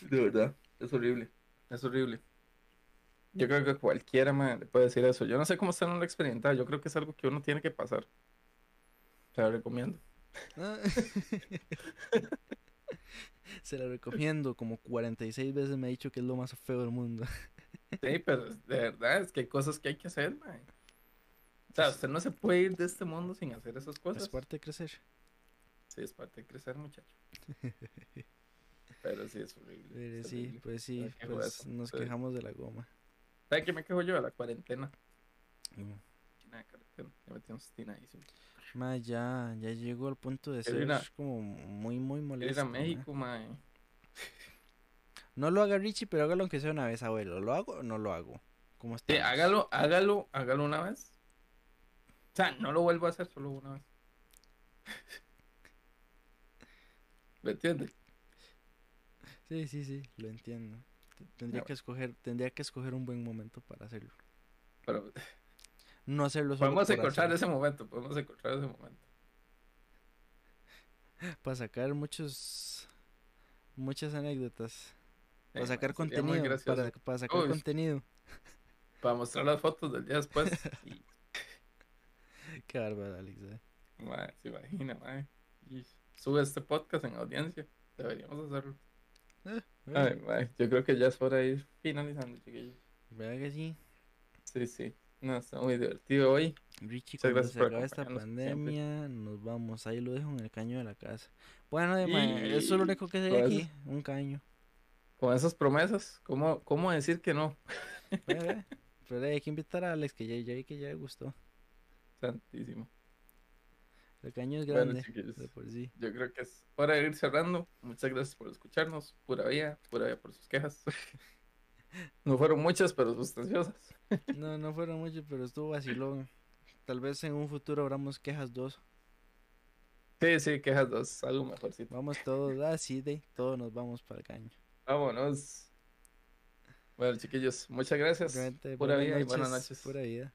de verdad, es horrible. Es horrible. Yo creo que cualquiera ma, le puede decir eso. Yo no sé cómo está en la experimentado. Yo creo que es algo que uno tiene que pasar. Te lo recomiendo. Ah. Se la recomiendo. Como 46 veces me ha dicho que es lo más feo del mundo. Sí, pero de verdad es que hay cosas que hay que hacer, ma. O sea, usted no se puede ir de este mundo sin hacer esas cosas. Es parte de crecer. Sí, es parte de crecer, muchacho. Pero sí, es horrible. Pero es sí, horrible. pues sí, Me pues nos sí. quejamos de la goma. ¿Sabes qué me quejo yo? De la cuarentena. Mm. China de cuarentena. Ya me tengo obstinadísimo. Ma, ya, ya llegó al punto de ser ir a- como muy, muy molesto. ir a ma. México, mae. No lo haga Richie, pero hágalo aunque sea una vez, abuelo. ¿Lo hago o no lo hago? ¿Cómo está? Sí, hágalo, hágalo, hágalo una vez. O sea, no lo vuelvo a hacer solo una vez. ¿Me entiendes? Sí, sí, sí, lo entiendo. Tendría que escoger, tendría que escoger un buen momento para hacerlo. Pero No hacerlo solo podemos encontrar hacerlo. ese momento, podemos encontrar ese momento. Para sacar muchos, muchas anécdotas. Para sacar contenido. Para, para sacar Uy. contenido. Para mostrar las fotos del día después. y, Qué bárbaro, Alex. eh. se imagina. Y sube este podcast en audiencia. Deberíamos hacerlo. Eh, Ay, mae, yo creo que ya es hora de ir finalizando, chiquillos. ¿Verdad que sí? Sí, sí. No, está muy divertido hoy. Richie, cuando se por acabe esta acompañarnos siempre. pandemia, nos vamos. Ahí lo dejo en el caño de la casa. Bueno, de ma, Y- eso es lo único que con aquí. Un caño. Con esas promesas, ¿cómo, cómo decir que no? Ve, ve. Pero hay que invitar a Alex, que ya, ya vi que ya le gustó. Santísimo. El caño es Bueno, grande. de por sí. yo creo que es hora de ir cerrando. Muchas gracias por escucharnos. Pura vida, pura vida por sus quejas. No fueron muchas, pero sustanciosas. No, no fueron muchos, pero estuvo vacilón. Tal vez en un futuro abramos quejas dos. Sí, sí, quejas dos, algo mejorcito. Vamos todos, ah, sí, de, todos nos vamos para el caño. Vámonos. Bueno, chiquillos, muchas gracias. Realmente, Pura vida y buenas noches. Pura vida.